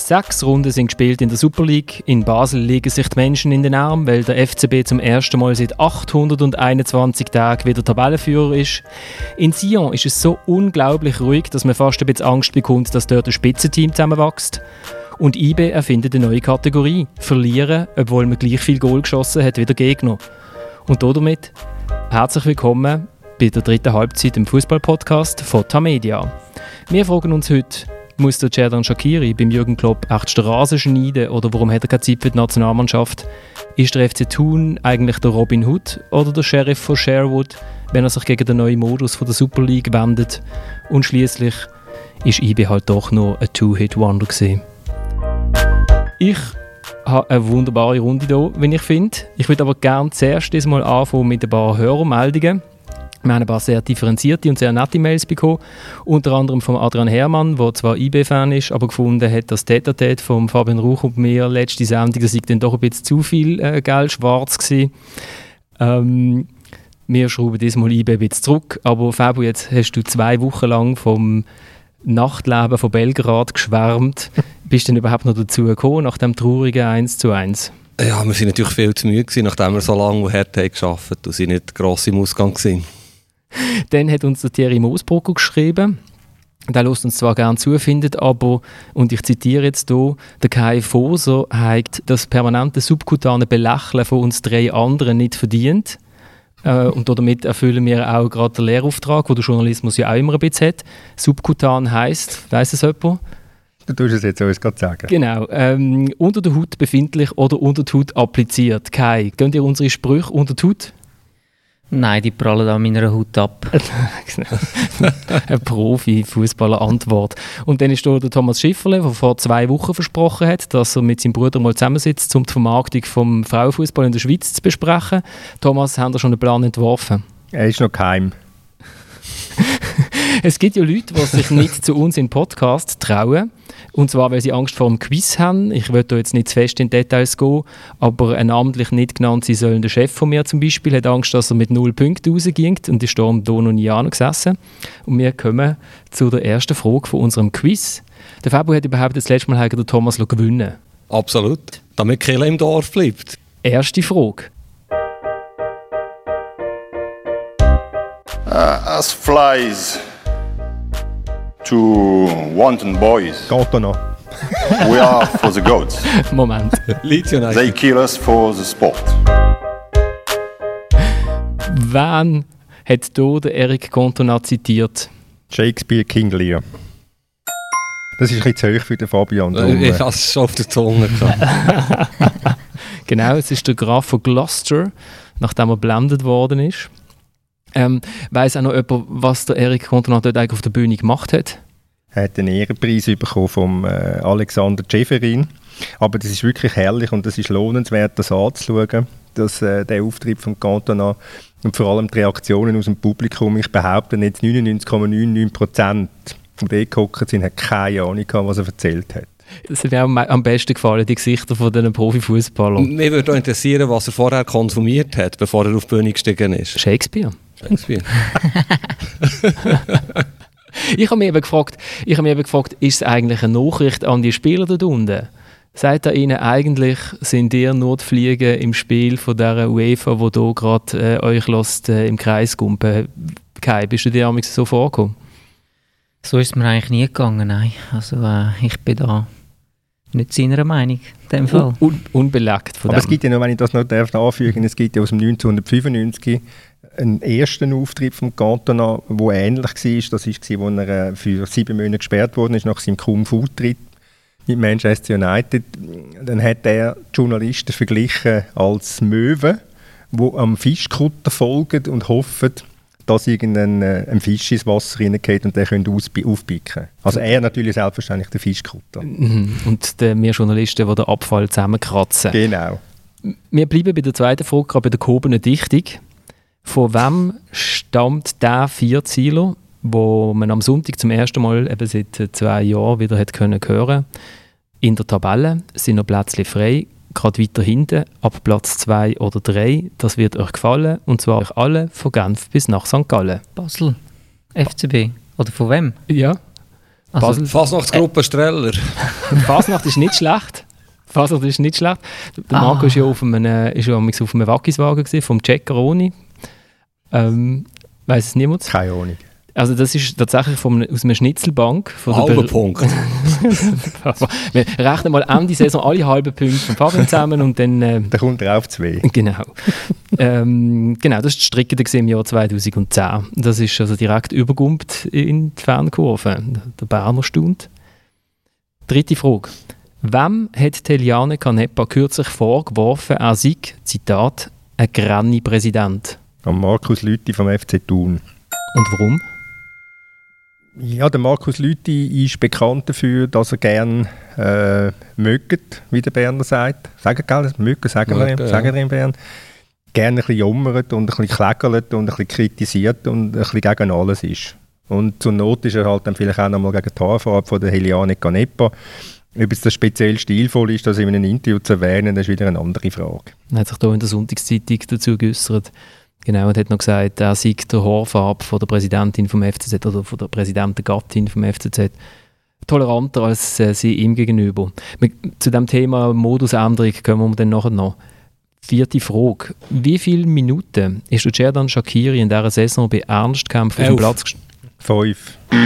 Sechs Runden sind gespielt in der Super League. In Basel liegen sich die Menschen in den Arm, weil der FCB zum ersten Mal seit 821 Tagen wieder Tabellenführer ist. In Sion ist es so unglaublich ruhig, dass man fast ein bisschen Angst bekommt, dass dort ein Spitzenteam zusammenwächst. Und IB erfindet eine neue Kategorie: Verlieren, obwohl man gleich viel Goal geschossen hat wie der Gegner. Und damit herzlich willkommen bei der dritten Halbzeit im Fußball-Podcast von Tamedia. Wir fragen uns heute, muss der Cerdan Shakiri beim Jürgen Klopp echt den schneiden oder warum hat er keine Zeit für die Nationalmannschaft? Ist der FC Thun eigentlich der Robin Hood oder der Sheriff von Sherwood, wenn er sich gegen den neuen Modus von der Super League wendet? Und schließlich ist IB halt doch nur ein Two-Hit-Wonder gewesen. Ich habe eine wunderbare Runde hier, wenn ich finde. Ich würde aber gerne zuerst mal anfangen mit ein paar Hörermeldungen. Wir haben ein paar sehr differenzierte und sehr nette Mails bekommen. Unter anderem von Adrian Herrmann, der zwar IB-Fan ist, aber gefunden hat, dass Tete von Fabian Ruch und mir letzte Sendung, das dann doch ein bisschen zu viel äh, Geld schwarz gewesen. Ähm, wir schrauben diesmal IB ein bisschen zurück. Aber Fabio, jetzt hast du zwei Wochen lang vom Nachtleben von Belgrad geschwärmt. Bist du denn überhaupt noch dazu gekommen, nach dem traurigen 1 zu 1? Ja, wir sind natürlich viel zu müde gewesen, nachdem wir so lange und hart haben gearbeitet und sind nicht gross im Ausgang gewesen. Dann hat uns der Thierry Moosbrucker geschrieben, der lässt uns zwar gerne zufindet, aber, und ich zitiere jetzt hier, der Kai Foser hat das permanente subkutane Belächeln von uns drei anderen nicht verdient. Äh, und damit erfüllen wir auch gerade den Lehrauftrag, den der Journalismus ja auch immer ein bisschen hat. Subkutan heisst, weiss es jemand? Du tust es jetzt uns gerade sagen. Genau. Ähm, unter der Haut befindlich oder unter der Haut appliziert. Kai, gehen dir unsere Sprüche unter der Haut? Nein, die prallen an meiner Haut ab. Eine Profi-Fußballer-Antwort. Und dann ist da der Thomas Schifferle, der vor zwei Wochen versprochen hat, dass er mit seinem Bruder mal zusammensitzt, um die Vermarktung vom Frauenfußball in der Schweiz zu besprechen. Thomas, haben Sie schon einen Plan entworfen? Er ist noch geheim. es gibt ja Leute, die sich nicht zu uns in Podcast trauen. Und zwar, weil sie Angst vor dem Quiz haben. Ich will da jetzt nicht zu fest in Details gehen, aber ein namentlich nicht genannt sein sollender Chef von mir zum Beispiel hat Angst, dass er mit null Punkten rausgeht und ist da am Don nie gesessen. Und wir kommen zu der ersten Frage von unserem Quiz. Der Fabio hat überhaupt das letzte Mal den Thomas gewonnen. Absolut, damit Kille im Dorf bleibt. Erste Frage. Uh, as flies to wanton boys. Noch. we are for the goats. Moment. They kill us for the sport. Wen hat hier Eric Cantona zitiert? Shakespeare King Lear. Das ist ein bisschen zu hoch für den Fabian. Ich habe es schon auf der Zunge genau, es ist der Graf von Gloucester, nachdem er blendet worden ist. Ähm, Weiß auch noch jemand, was der Eric Cantona dort eigentlich auf der Bühne gemacht hat? Er hat einen Ehrenpreis bekommen vom äh, Alexander Schäferin. Aber das ist wirklich herrlich und es ist lohnenswert, das anzuschauen, dass, äh, der Auftritt von Cantona und vor allem die Reaktionen aus dem Publikum. Ich behaupte jetzt 99,99 Prozent, die dort gehockt sind, hat keine Ahnung gehabt, was er erzählt hat. Das hat mir am besten gefallen, die Gesichter von diesen Profifußballern. Mich würde auch interessieren, was er vorher konsumiert hat, bevor er auf die Bühne gestiegen ist. Shakespeare. Shakespeare. ich habe mich eben gefragt, ich habe mich eben gefragt, ist es eigentlich eine Nachricht an die Spieler dort unten? Sagt er ihnen eigentlich, sind ihr nur die Fliegen im Spiel von dieser UEFA, wo hier gerade äh, euch lässt, äh, im Kreis gumpen? Kai, bist du dir so vorgekommen? So ist es mir eigentlich nie gegangen, nein. Also äh, ich bin da nicht seiner Meinung in dem Fall. Un, un, unbelegt von Aber dem. es gibt ja noch, wenn ich das noch darf anfügen, es gibt ja aus dem 1995 einen ersten Auftritt von Cantona, der ähnlich war. Das war, als er äh, für sieben Monate gesperrt worden ist nach seinem Kampf-Auftritt mit Manchester United. Dann hat er die Journalisten verglichen als Möwen, die am Fischkutter folgen und hoffen, dass irgendein äh, ein Fisch ins Wasser reingeht und der könnte aufpicken. Also er natürlich selbstverständlich der Fischkutter. Mhm. Und die, wir Journalisten, die den Abfall zusammenkratzen. Genau. Wir bleiben bei der zweiten Frage, gerade bei der gehobenen Dichtung. Von wem stammt der Vierzieler, wo man am Sonntag zum ersten Mal eben seit zwei Jahren wieder hat können hören In der Tabelle sind noch Plätze frei, gerade weiter hinten, ab Platz 2 oder 3. Das wird euch gefallen, und zwar euch alle von Genf bis nach St. Gallen. Basel, FCB, oder von wem? Ja. Also, Fasnachtsgruppe Streller. Fasnacht ist nicht schlecht. Fasnacht ist nicht schlecht. Der Ah. Marco ist ja auf einem, äh, ist ja auf einem Wackiswagen gewesen, vom Jack Roni. Ähm, Weiß es niemand? Keine Ahnung. Also das ist tatsächlich von, einem- aus einer Schnitzelbank. Von der Halber Punkt. Wir rechnen mal Ende Saison alle halben Punkte von Fabian zusammen und dann... Äh, Da kommt er auf zwei. Genau. ähm, genau, das war die Strecke im Jahr 2010. Das ist also direkt übergumpt in die Fernkurve. Der Berner stund. Dritte Frage. Wem hat Teliane Canepa kürzlich vorgeworfen, er sei, Zitat, ein Granny-Präsident? Am Markus Lüthi vom FC Thun. Und warum? Ja, der Markus Lüthi ist bekannt dafür, dass er gerne äh, mögt, wie der Berner sagt. Sagen, gell? Mögen, sagen wir, ihm, ja. sagen wir in Bern. Gerne ein bisschen jammert und ein bisschen klägert und ein bisschen kritisiert und ein bisschen gegen alles ist. Und zur Not ist er halt dann vielleicht auch nochmal gegen die Haarfarbe von der Heliane Canepa. Ob es das speziell stilvoll ist, das in einem Interview zu erwähnen, das ist wieder eine andere Frage. Er hat sich da in der Sonntagszeitung dazu geäußert. Genau, und hat noch gesagt, er sei der Haarfarbe von der Präsidentin vom FCZ oder von der Präsidentengattin vom FCZ toleranter als äh, sie ihm gegenüber. Zu dem Thema Modusänderung kommen wir dann nachher noch. Vierte Frage. Wie viele Minuten ist Cerdan Shakiri in dieser Saison bei Ernstkämpfen auf dem. Platz, gest- Fünf. auf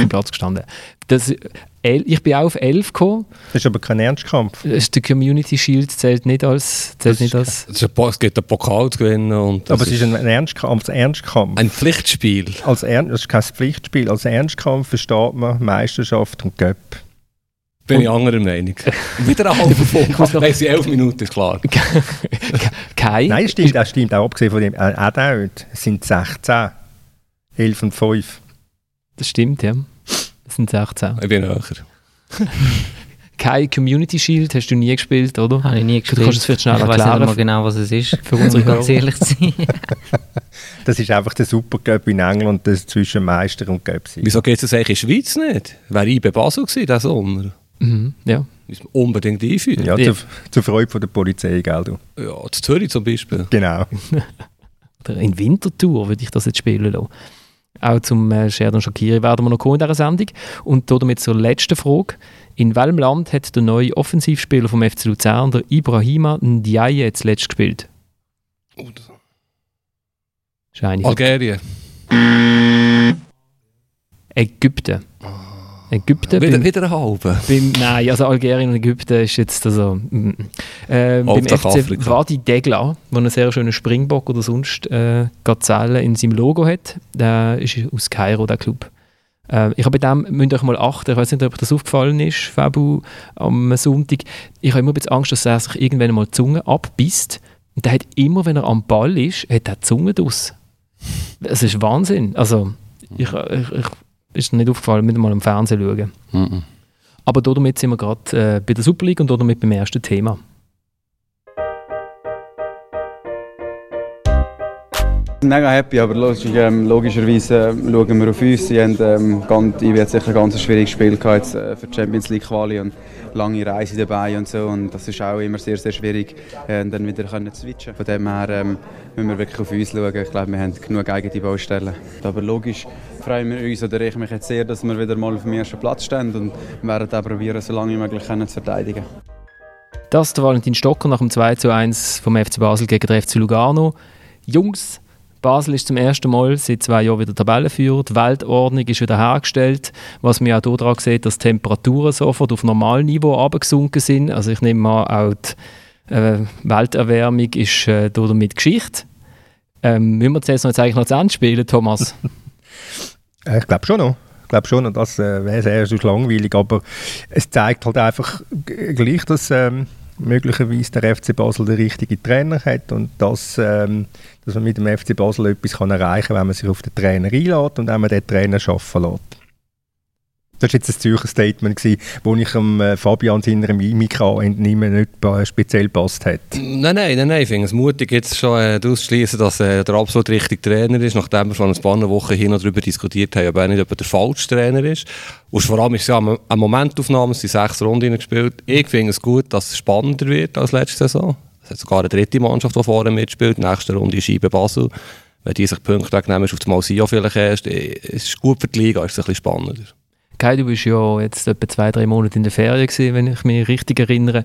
dem Platz gestanden? Das, ich bin auch auf 11 gekommen. Das ist aber kein Ernstkampf. Das ist Der Community Shield zählt nicht als... Zählt Das nicht ist als Es, ist ein, es gibt einen Pokal zu gewinnen. Und Aber es ist ein Ernstkampf. Als Ernstkampf. ein Pflichtspiel. Als Ern das ist kein Pflichtspiel. Als Ernstkampf versteht man Meisterschaft und Göpp. Bin ich anderer Meinung. Wieder ein halber Punkt. Nein, es sind elf Minuten, ist klar. kein... Nein, stimmt, das stimmt auch abgesehen von dem. Äh, auch nicht. Es sind 16. 11 und 5. Das stimmt, ja. Sind 16. Ich bin höher. Kein Community Shield hast du nie gespielt, oder? Habe ich nie Du gespielt. kannst es vielleicht schnell ich weiß nicht erklären. mal genau, was es ist, Für unsere ganz ehrlich zu sein. Das ist einfach der Supercup in England, das zwischen Meister und Göpp sind. Wieso geht es eigentlich in der Schweiz nicht? Wäre ich bei Basel gewesen, diesen Sommer. Mhm, ja. Müssen wir unbedingt einführen. Ja, Ja. zur, zur Freude von der Polizei, gell du? Ja, zu Zürich zum Beispiel. Genau. Oder in Winterthur würde ich das jetzt spielen lassen. Auch zum äh, Sheridan Shakiri werden wir noch kommen in dieser Sendung. Und damit zur letzten Frage. In welchem Land hat der neue Offensivspieler vom FC Luzern, der Ibrahima Ndiaye, zuletzt gespielt? Ist eine Algerien. Ägypten. Ägypten Wieder, beim, wieder ein halber. beim, Nein, also Algerien und Ägypten ist jetzt also... äh, beim FC Afrika. Wadi Degla, der einen sehr schönen Springbock oder sonst äh, Gazelle in seinem Logo hat. Der ist aus Kairo, der Club. Äh, ich habe bei dem, müsst ihr euch mal achten, ich weiß nicht, ob euch das aufgefallen ist, Fabu, am Sonntag. Ich habe immer ein bisschen Angst, dass er sich irgendwann mal die Zunge abbisst. Und der hat immer, wenn er am Ball ist, hat er die Zunge draus. Das ist Wahnsinn. Also, ich, ich, ich ist nicht aufgefallen, müssen wir mal im Fernsehen schauen. Mhm. Aber damit sind wir gerade äh, bei der Super League und damit beim ersten Thema. Mega happy, aber logisch, ähm, logischerweise äh, schauen wir auf uns. Sie haben ähm, ganz, ich sicher ein ganz schwieriges Spiel gehabt jetzt, äh, für die Champions League Quali und lange Reise dabei und so und das ist auch immer sehr sehr schwierig, äh, dann wieder können zu switchen. Von dem her ähm, müssen wir wirklich auf uns schauen. Ich glaube, wir haben genug eigene Baustellen. Aber logisch freuen wir uns oder ich mich jetzt sehr, dass wir wieder mal auf dem ersten Platz stehen und werden auch probieren, so lange wie möglich können zu verteidigen. Das ist Valentin Stocker nach dem 2 zu 1 vom FC Basel gegen den FC Lugano. Jungs, Basel ist zum ersten Mal seit zwei Jahren wieder Tabellenführer. Die Weltordnung ist wieder hergestellt. Was man auch daran sieht, dass die Temperaturen sofort auf Normalniveau abgesunken sind. Also ich nehme an, auch die äh, Welterwärmung ist äh, damit Geschichte. Ähm, müssen wir die Saison jetzt eigentlich noch zu Ende spielen, Thomas? Äh, Ich glaube schon noch. Ich glaube schon noch, das äh, wäre sehr sonst langweilig, aber es zeigt halt einfach gleich, dass ähm, möglicherweise der FC Basel den richtigen Trainer hat und dass, ähm, dass man mit dem FC Basel etwas kann erreichen kann, wenn man sich auf den Trainer einlädt und wenn man den Trainer arbeiten lässt. Das war jetzt ein Zürcher Statement, gewesen, wo ich am äh, Fabian seiner Mimik entnehmen nicht speziell passt hat. Nein, nein, nein, nein. Ich finde es mutig, jetzt schon äh, daraus zu schließen, dass äh, der absolut richtige Trainer ist, nachdem wir schon ein paar Wochen hier noch darüber diskutiert haben, aber auch nicht, ob er der falsche Trainer ist. Und vor allem ist es ja eine Momentaufnahme, es sind sechs Runden gespielt. Ich finde es gut, dass es spannender wird als letzte Saison. Es hat sogar eine dritte Mannschaft, die vorne mitspielt. Nächste Runde ist Scheibe Basel. Wenn die sich Punkte wegnehmen, ist auf das Mal Sion vielleicht erst. Äh, Es ist gut für die Liga, ist ein bisschen spannender. Kai, du bist ja jetzt etwa zwei, drei Monate in der Ferien gewesen, wenn ich mich richtig erinnere.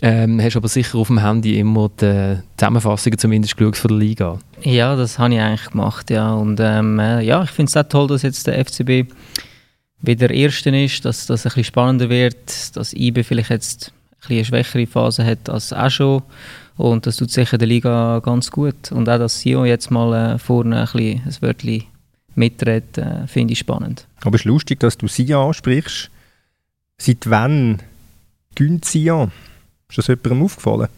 Ähm, hast aber sicher auf dem Handy immer die Zusammenfassungen zumindest von der Liga. Ja, das habe ich eigentlich gemacht, ja. Und ähm, äh, ja, ich finde es auch toll, dass jetzt der FCB wieder Erster ist, dass das ein bisschen spannender wird, dass IBE vielleicht jetzt eine schwächere Phase hat als auch schon. Und das tut sicher der Liga ganz gut. Und auch, dass Sion jetzt mal äh, vorne ein, ein Wörtchen mitredet, äh, finde ich spannend. Aber es ist lustig, dass du Sion ansprichst. Seit wann gönnt Sion? Ist das jemandem aufgefallen?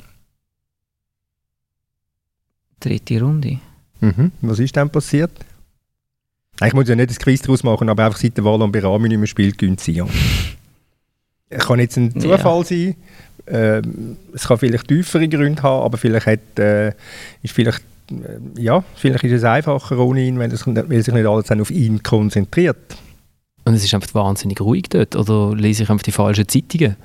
Dritte Runde. Mhm. Was ist denn passiert? Ich muss ja nicht das Quiz daraus machen, aber einfach seit der Wahl am Berami nicht mehr spielt, gönnt Sion. kann jetzt ein Zufall ja. sein. Ähm, es kann vielleicht tiefere Gründe haben, aber vielleicht hat, äh, ist vielleicht, ja, vielleicht ist es einfacher ohne ihn, weil, es, weil sich nicht alles auf ihn konzentriert. Und es ist einfach wahnsinnig ruhig dort, oder lese ich einfach die falschen Zeitungen?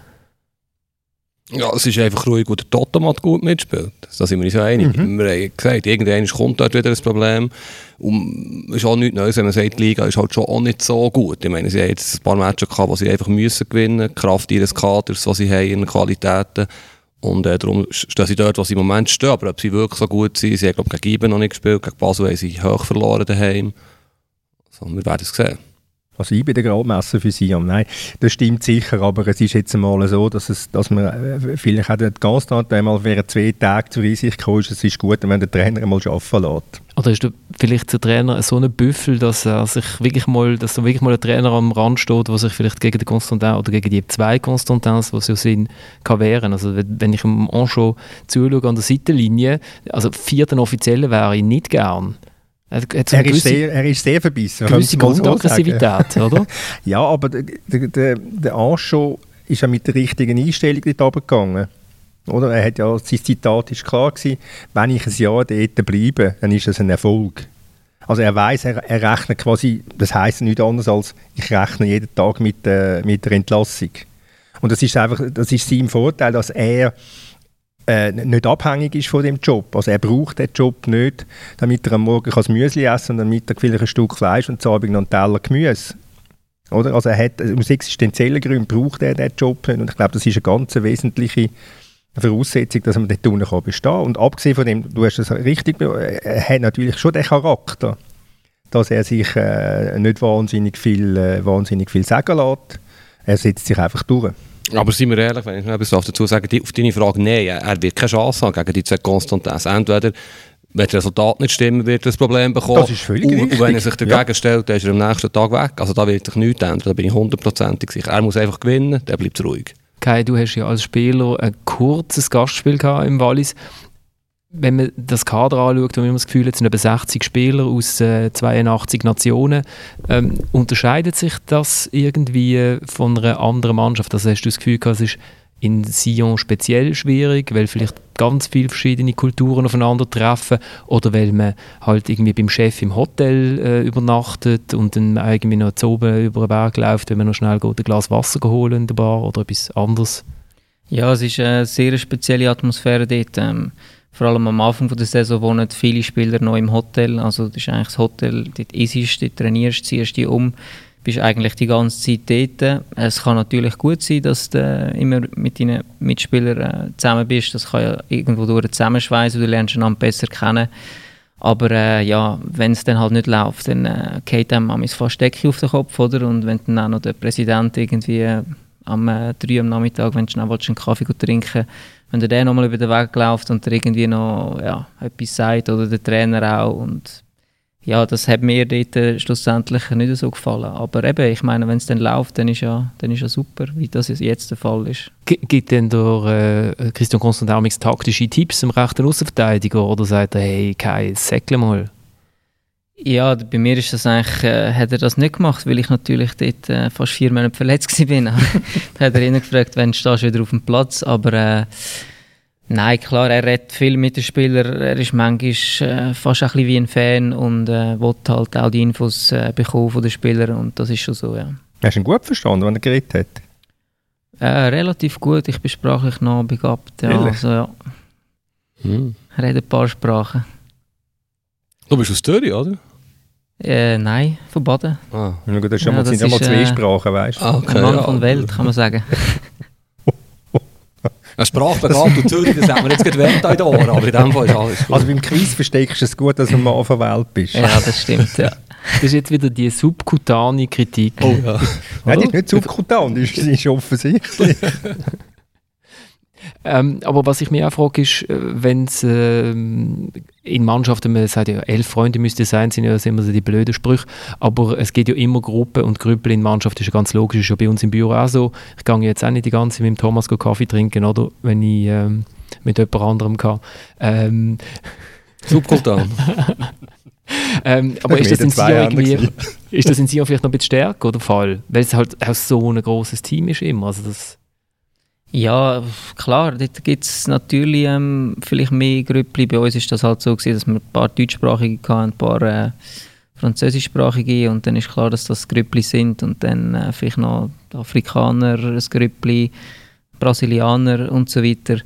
Ja, es ist einfach ruhig, wo der Totomat gut mitspielt. Da sind wir uns ja einig. Mhm. Wir haben gesagt, irgendwann kommt dort wieder ein Problem. Und es ist auch nichts Neues, wenn man sagt, die Liga ist halt schon auch nicht so gut. Ich meine, sie haben jetzt ein paar Matches gehabt, wo sie einfach müssen gewinnen Kraft ihres Kaders, was sie haben, in Qualitäten. Und äh, darum stehen sie dort, wo sie im Moment stehen. Aber ob sie wirklich so gut sind, sie haben, glaube ich, gegen Iben noch nicht gespielt. Gegen Basel haben sie hoch verloren daheim. Also, wir werden es sehen. Also ich bin der Gradmesser für Siam. Nein, das stimmt sicher, aber es ist jetzt einmal so, dass, es, dass man äh, vielleicht auch den Constant einmal während zwei Tagen zur Einsicht gekommen ist, es ist gut, wenn der Trainer einmal arbeiten lässt. Oder ist vielleicht der Trainer so ein Büffel, dass er sich wirklich mal, dass da wirklich mal ein Trainer am Rand steht, der sich vielleicht gegen den Constantin oder gegen die zwei Constantins, die so sind, kann wehren. Also wenn ich im Anschau zuschaue an der Seitenlinie, also vierten Offiziellen wäre ich nicht gern. Er, er, ist sehr, er ist sehr verbissen. Gewisse Grundaggressivität, oder? ja, aber der, der, der Ancho ist ja mit der richtigen Einstellung dort gegangen. Oder? Er hat ja, sein Zitat ist klar gewesen, wenn ich ein Jahr dort bleibe, dann ist das ein Erfolg. Also er weiß, er, er, rechnet quasi, das heißt nichts anderes als, ich rechne jeden Tag mit, äh, mit der Entlassung. Und das ist einfach, das ist sein Vorteil, dass er äh, nicht abhängig ist von dem Job. Also er braucht den Job nicht, damit er am Morgen das Müsli essen kann und am Mittag vielleicht ein Stück Fleisch und am Abend noch einen Teller Gemüse. Oder? Also er hat, aus existenziellen Gründen braucht er diesen Job nicht und ich glaube, das ist eine ganz wesentliche Voraussetzung, dass man dort unten kann bestehen kann. Und abgesehen von dem, du hast es richtig, er hat natürlich schon den Charakter, dass er sich äh, nicht wahnsinnig viel, äh, wahnsinnig viel sagen lässt. Er setzt sich einfach durch. Aber seien wir ehrlich, wenn ich noch etwas dazu sagen auf deine Frage, nein, er wird keine Chance haben gegen die zwei Konstantins. Entweder wenn das Resultat nicht stimmen, wird er ein Problem bekommen. Das ist völlig und, und wenn er sich dagegen ja. stellt, dann ist er am nächsten Tag weg. Also da wird sich nichts ändern, da bin ich hundertprozentig sicher. Er muss einfach gewinnen, der bleibt ruhig. Kai, du hast ja als Spieler ein kurzes Gastspiel gehabt im Wallis wenn man das Kader anschaut, wo man das Gefühl es sind etwa 60 Spieler aus äh, 82 Nationen, ähm, unterscheidet sich das irgendwie von einer anderen Mannschaft? Also hast du das Gefühl es ist in Sion speziell schwierig, weil vielleicht ganz viele verschiedene Kulturen aufeinander treffen oder weil man halt irgendwie beim Chef im Hotel äh, übernachtet und dann irgendwie noch zu oben über den Berg läuft, wenn man noch schnell geht, ein Glas Wasser holen in der Bar oder etwas anderes? Ja, es ist eine sehr spezielle Atmosphäre dort. Ähm, vor allem am Anfang der Saison wohnen viele Spieler noch im Hotel. Also das ist eigentlich das Hotel, dort isst, dort trainierst, ziehst dich um, bist eigentlich die ganze Zeit dort. Es kann natürlich gut sein, dass du immer mit deinen Mitspielern äh, zusammen bist. Das kann ja irgendwo durch zusammenschweißen, du lernst einander besser kennen. Aber äh, ja, wenn es dann halt nicht läuft, dann äh, geht einem fast Decke auf den Kopf, oder? Und wenn dann auch noch der Präsident irgendwie äh, am äh, 3 am Nachmittag, wenn du schnell einen Kaffee trinken wenn der der nochmal über den Weg läuft und der irgendwie noch ja, etwas sagt oder der Trainer auch und ja, das hat mir dort äh, schlussendlich nicht so gefallen. Aber eben, ich meine, wenn es dann läuft, dann ist ja, dann ist ja super, wie das jetzt der Fall ist. Gibt denn der äh, Christian Konstantin taktische Tipps im rechten Außenverteidiger oder sagt er, hey Kai, säckle mal? Ja, bei mir ist das eigentlich, äh, hat er das nicht gemacht, weil ich natürlich dort äh, fast vier Monate verletzt war. da hat er ihn gefragt, wenn stehst du wieder auf dem Platz, aber äh, nein, klar, er redet viel mit den Spielern, er ist manchmal äh, fast ein bisschen wie ein Fan und äh, will halt auch die Infos äh, bekommen von den Spielern und das ist schon so, ja. Hast du ihn gut verstanden, wenn er geredet hat? Äh, relativ gut, ich bin sprachlich noch begabt, ja, also, ja. Hm. Er redet ein paar Sprachen. Du bist aus Zürich, oder? Äh, nein, von Baden. Ah. Ja, gut, das, ist ja, Ja, mal, das sind ja mal zwei äh, Sprachen, weißt du? Ah, okay, Ein Mann ja. von Welt, kann man sagen. Eine Sprachbegabt und Zürich, das haben wir jetzt gerade Welt in den Ohren, aber in dem Fall ist alles gut. Also beim Quiz versteckst du es gut, dass du ein Mann von Welt bist. ja, das stimmt. Ja. Das ist jetzt wieder die subkutane Kritik. oh ja. Nein, die ist nicht subkutan, das ist offensichtlich. Ähm, aber was ich mich auch frage, ist, wenn es ähm, in Mannschaften, man sagt ja, elf Freunde müsste es sein, sind ja immer so die blöden Sprüche, aber es geht ja immer Gruppen und Grüppel in Mannschaft, ist ja ganz logisch, ist ja bei uns im Büro auch so. Ich gehe jetzt auch nicht die ganze Zeit mit dem Thomas go Kaffee trinken, oder, wenn ich ähm, mit jemand anderem kann. Ähm, Subkultan. ähm, aber ist das, in Sion andere irgendwie, ist das in Sion vielleicht noch ein bisschen stärker oder Fall? Weil es halt auch so ein großes Team ist immer. Also das, Ja, klar, dort gibt es natürlich ähm, vielleicht mehr Grüppli. Bei uns ist das halt so gewesen, dass wir ein paar deutschsprachige hatten, ein paar äh, französischsprachige und dann ist klar, dass das Grüppli sind und dann äh, vielleicht noch Afrikaner, ein Grüppli, Brasilianer und so weiter.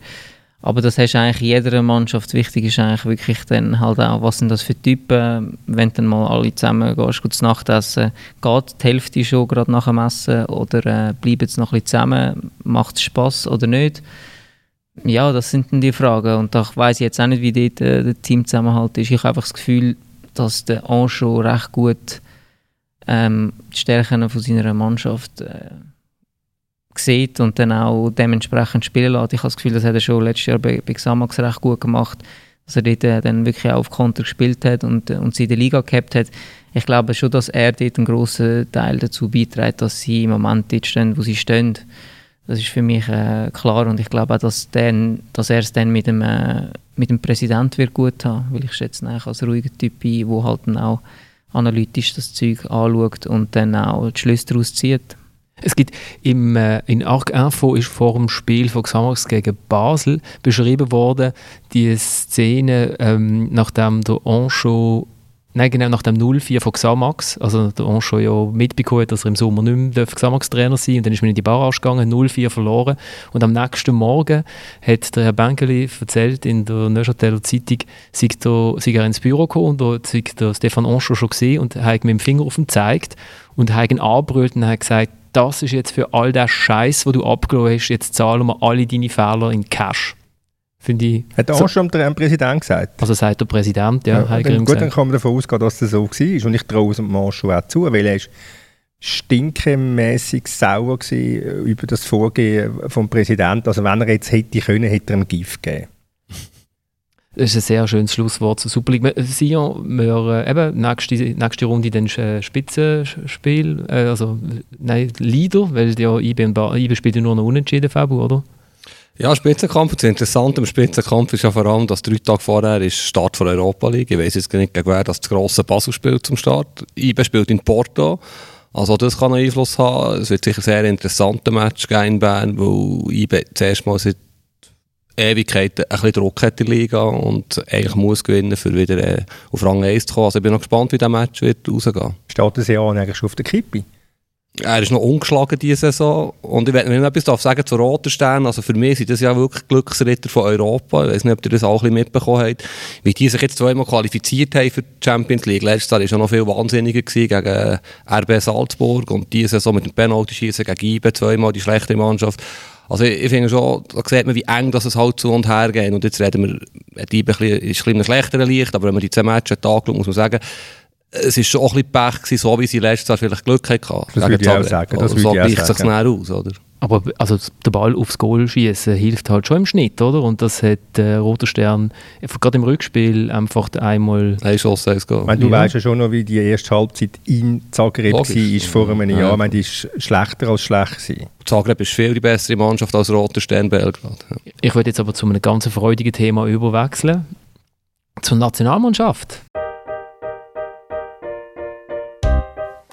Aber das hast eigentlich in jeder Mannschaft. Wichtig ist eigentlich wirklich dann halt auch, was sind das für Typen. Wenn dann mal alle zusammen gehst, gut zu Nacht essen, geht die Hälfte schon gerade nach dem Essen oder äh, bleiben sie noch ein bisschen zusammen, macht es Spass oder nicht? Ja, das sind dann die Fragen und da weiß ich jetzt auch nicht, wie dort äh, der Teamzusammenhalt ist. Ich habe einfach das Gefühl, dass der Ancho recht gut ähm, die Stärken von seiner Mannschaft äh, sieht und dann auch dementsprechend spielen lässt. Ich habe das Gefühl, das hat er schon letztes Jahr bei, bei Xamax recht gut gemacht, dass er dort äh, dann wirklich auch auf Konter gespielt hat und, äh, und sie in der Liga gehabt hat. Ich glaube schon, dass er dort einen grossen Teil dazu beiträgt, dass sie im Moment dort stehen, wo sie stehen. Das ist für mich äh, klar und ich glaube auch, dass, dann, dass er es dann mit dem, äh, mit dem Präsident wird gut haben, weil ich schätze ihn als ruhiger Typ ein, der halt dann auch analytisch das Zeug anschaut und dann auch die Schlüsse daraus zieht. Es gibt im, äh, in Arc Info ist vor dem Spiel von Xamax gegen Basel beschrieben worden, die Szene, ähm, nachdem der Ancho, nein genau, nach dem 0-4 von Xamax, also der Ancho ja mitbekommen hat, dass er im Sommer nicht mehr Xamax-Trainer sein. Darf, und dann ist man in die Barrage gegangen, 0-4 verloren. Und am nächsten Morgen hat der Herr Benkeli erzählt in der Neuchâteler Zeitung, sei, der, sei er ins Büro gekommen und sei der Stefan Ancho schon gesehen und hat mit dem Finger auf ihn gezeigt und hat ihn angebrüllt und hat gesagt, das ist jetzt für all den Scheiß, den du abgelassen hast, jetzt zahlen wir alle deine Fehler in Cash. Finde ich. Hat auch schon der Präsident gesagt. Also sagt der Präsident, ja, Ja, dann, gut, dann kann man davon ausgehen, dass das so war. Und ich traue es dem Marschall auch zu, weil er ist stinkemässig sauer gewesen über das Vorgehen vom Präsidenten. Also wenn er jetzt hätte können, hätte er ihm Gift gegeben. Das ist ein sehr schönes Schlusswort zur Super League. Wir- Sion, wir, äh, eben, nächste, nächste Runde dann äh, Spitzenspiel, äh, also nein, Leader, weil ja IB, und Ba- IB spielt ja nur noch unentschieden, Fabu, oder? Ja, Spitzenkampf. Das Interessante am Spitzenkampf ist ja vor allem, dass drei Tage vorher ist Start von der Europa League. Ich weiß jetzt nicht, gegen wer das, grosse Basel spielt zum Start. IB spielt in Porto. Also das kann einen Einfluss haben. Es wird sicher ein sehr interessanter Match geben in Bern, weil IB zuerst mal seit Ewigkeiten ein bisschen Druck hat in der Liga und eigentlich muss gewinnen, für wieder äh, auf Rang 1 zu kommen. Also ich bin noch gespannt, wie der Match wird rausgehen. Steht das Jahr eigentlich schon auf der Kippe? Er ist noch ungeschlagen diese Saison. Und ich werde noch etwas darf sagen zu Roter Stern. Also für mich sind das ja wirklich Glücksritter von Europa. Ich weiß nicht, ob ihr das auch ein bisschen mitbekommen habt. Wie die sich jetzt zweimal qualifiziert haben für die Champions League. Letztes Jahr war ja noch viel wahnsinniger gewesen gegen äh, RB Salzburg und diese Saison mit dem Penalty-Schießen gegen IBE zweimal die schlechte Mannschaft. Also ich, ich finde schon, da sieht man, wie eng das es halt zu und her geht. Und jetzt reden wir, die ist ein bisschen schlechteren Licht, aber wenn man die zwei Matches angeschaut muss man sagen, es ist schon auch ein bisschen Pech gewesen, so wie sie letztes Jahr vielleicht Glück hatten. Das würde ich auch sagen, das so ich auch gleicht sich sagen. näher aus, oder? Aber also der Ball aufs Goal schießen hilft halt schon im Schnitt, oder? Und das hat äh, Roter Stern gerade im Rückspiel einfach einmal Ein Schuss, Ich gehen. meine, du Ja. weißt ja schon noch, wie die erste Halbzeit in Zagreb war, ist vor einem Ja. Jahr. Ich meine, die ist schlechter als schlecht gewesen. Zagreb ist viel die bessere Mannschaft als Roter Stern Belgrad. Ja. Ich würde jetzt aber zu einem ganz freudigen Thema überwechseln. Zur Nationalmannschaft.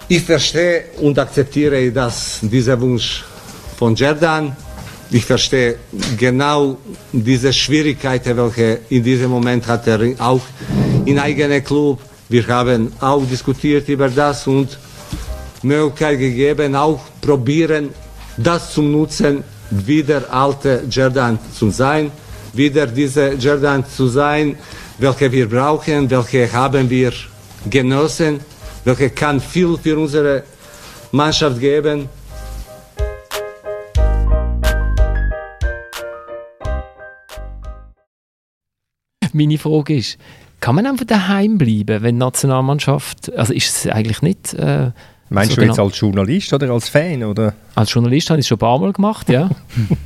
Ich verstehe und akzeptiere das, dieser Wunsch von Jordan. Ich verstehe genau diese Schwierigkeiten, welche in diesem Moment hat er auch in eigenem Club. Wir haben auch diskutiert über das und Möglichkeit gegeben, auch probieren, das zu nutzen, wieder alte Jordan zu sein, wieder diese Jordan zu sein, welche wir brauchen, welche haben wir genossen welcher kann viel für unsere Mannschaft geben. Meine Frage ist, kann man einfach daheim bleiben, wenn die Nationalmannschaft, also ist es eigentlich nicht... Äh, Meinst du jetzt als Journalist oder als Fan? Oder? Als Journalist habe ich es schon ein paar Mal gemacht, ja.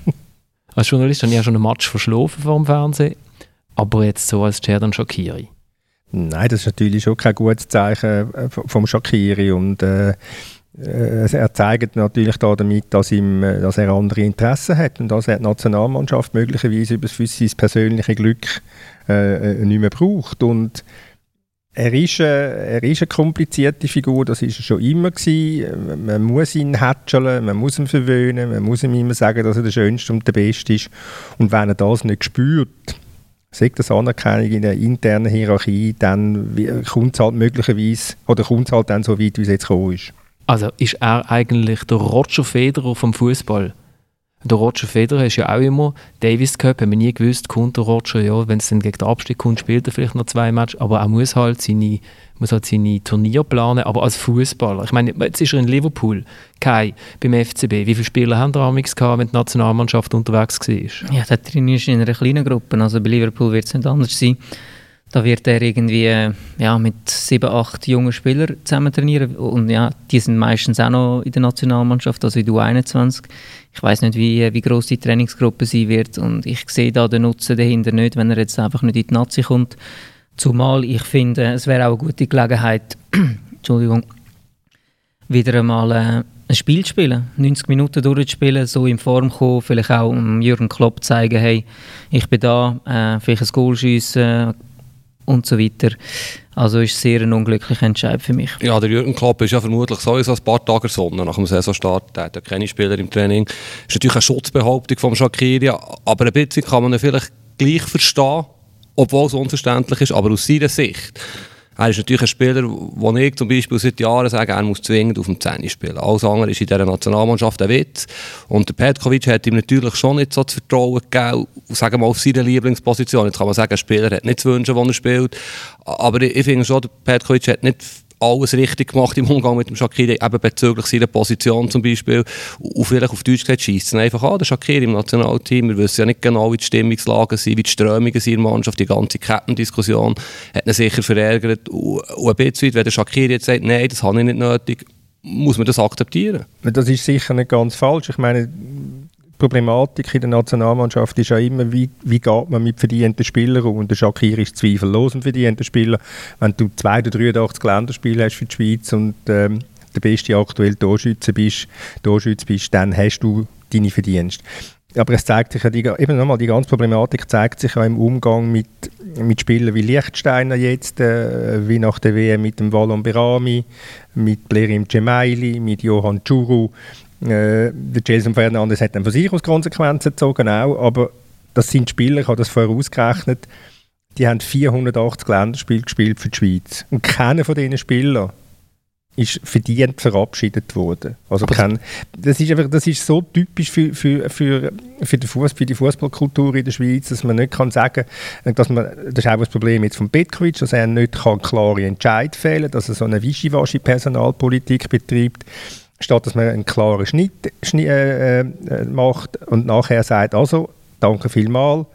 als Journalist habe ich ja schon einen Match verschlafen vor dem Fernsehen. Aber jetzt so als Cerdan Shakiri. Nein, das ist natürlich schon kein gutes Zeichen äh, vom Shakiri. Und äh, er zeigt natürlich da damit, dass, ihm, äh, dass er andere Interessen hat und dass er die Nationalmannschaft möglicherweise über sein persönliches Glück äh, nicht mehr braucht. Und er ist, äh, er ist eine komplizierte Figur, das ist er schon immer gewesen. Man muss ihn hätscheln, man muss ihn verwöhnen, man muss ihm immer sagen, dass er der Schönste und der Beste ist. Und wenn er das nicht spürt, sagt das Anerkennung in der internen Hierarchie, dann kommt es halt möglicherweise, oder kommt es halt dann so weit, wie es jetzt gekommen ist. Also ist er eigentlich der Roger Federer vom Fußball? Der Roger Federer ist ja auch immer Davis Cup, haben wir nie gewusst, kommt der Roger, ja, wenn es dann gegen den Abstieg kommt, spielt er vielleicht noch zwei Matches, aber er muss halt seine, muss halt seine Turniere planen, aber als Fußballer. Ich meine, jetzt ist er in Liverpool, Kai, beim FCB. Wie viele Spieler haben da amigs gehabt, wenn die Nationalmannschaft unterwegs war? Ja, der trainierst in einer kleinen Gruppe, also bei Liverpool wird es nicht anders sein. Da wird er irgendwie äh, ja, mit sieben, acht jungen Spielern zusammen trainieren. Und ja, die sind meistens auch noch in der Nationalmannschaft, also in der U21. Ich weiß nicht, wie, wie groß die Trainingsgruppe sein wird. Und ich sehe da den Nutzen dahinter nicht, wenn er jetzt einfach nicht in die Nazi kommt. Zumal ich finde, es wäre auch eine gute Gelegenheit, Entschuldigung, wieder einmal äh, ein Spiel zu spielen, 90 Minuten durchzuspielen, so in Form kommen, vielleicht auch Jürgen Klopp zeigen, hey, ich bin da, äh, vielleicht ein Goal schiessen, und so weiter. Also ist sehr ein unglücklicher Entscheid für mich. Ja, der Jürgen Klopp ist ja vermutlich sowieso ein paar Tage Sonne nach dem Saisonstart. Er hat ja keine Spieler im Training. Das ist natürlich eine Schutzbehauptung von Shakiri, aber ein bisschen kann man ihn vielleicht gleich verstehen, obwohl es unverständlich ist, aber aus seiner Sicht er ist natürlich ein Spieler, wo ich zum Beispiel seit Jahren sage, er muss zwingend auf dem Zehni spielen. Alles andere ist in dieser Nationalmannschaft ein Witz. Und der Petkovic hat ihm natürlich schon nicht so das Vertrauen gegeben, sagen wir mal, auf seine Lieblingsposition. Jetzt kann man sagen, ein Spieler hat nicht zu wünschen, wo er spielt. Aber ich finde schon, der Petkovic hat nicht alles richtig gemacht im Umgang mit dem Shakiri, eben bezüglich seiner Position zum Beispiel. Und vielleicht auf Deutsch gesagt, schießt es einfach an, der Shakiri im Nationalteam. Wir wissen ja nicht genau, wie die Stimmungslagen sind, wie die Strömungen sind in der Mannschaft. Die ganze Kettendiskussion hat ihn sicher verärgert. Und ein bisschen, wenn der Shakiri jetzt sagt, nein, das habe ich nicht nötig, muss man das akzeptieren. Das ist sicher nicht ganz falsch. Ich meine, Problematik in der Nationalmannschaft ist ja immer, wie, wie geht man mit verdienten Spielern um. Der Shakir ist zweifellos ein verdienter Spieler. Wenn du zwei oder 83 Länderspiele hast für die Schweiz und ähm, der beste aktuell Torschütze bist, Torschütze bist, dann hast du deine Verdienste. Aber es zeigt sich ja, die, eben nochmal, die ganze Problematik zeigt sich ja im Umgang mit, mit Spielern wie Lichtsteiner jetzt, äh, wie nach der WM mit dem Wallon Berami, mit Blerim Cemaili, mit Johann Churu. Äh, der Jason Fernandes hat dann von sich aus Konsequenzen gezogen, auch, aber das sind Spieler, ich habe das vorher ausgerechnet, die haben 480 Länderspiele gespielt für die Schweiz. Und keiner von diesen Spielern ist verdient verabschiedet worden. Also kein, das, ist einfach, das ist so typisch für, für, für, für, den Fuss, für die Fußballkultur in der Schweiz, dass man nicht kann sagen dass man, das ist auch das Problem jetzt von Petkovic, dass er nicht kann klare Entscheid fällen dass er so eine wischiwaschi Personalpolitik betreibt statt dass man einen klaren Schnitt, Schnitt äh, äh, macht und nachher sagt, also, danke vielmals,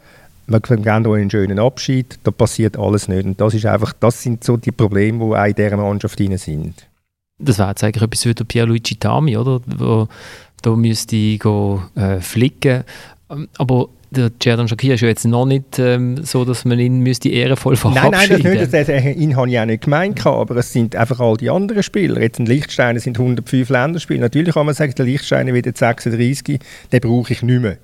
wir geben euch einen schönen Abschied, da passiert alles nicht. Und das, ist einfach, das sind so die Probleme, die auch in dieser Mannschaft drin sind. Das wäre jetzt eigentlich etwas wie der Pierluigi Tami, oder? Wo, da müsste ich go, äh, flicken. Ähm, aber der Cerdan Shakir ist ja jetzt noch nicht ähm, so, dass man ihn müsste ehrenvoll verabschieden Nein, nein, das nicht. Das, ihn habe ich auch nicht gemeint, aber es sind einfach all die anderen Spieler. Jetzt ein Lichtsteiner sind 105 Länderspiele. Natürlich kann man sagen, der Lichtsteiner wird jetzt 36, den brauche ich nicht mehr.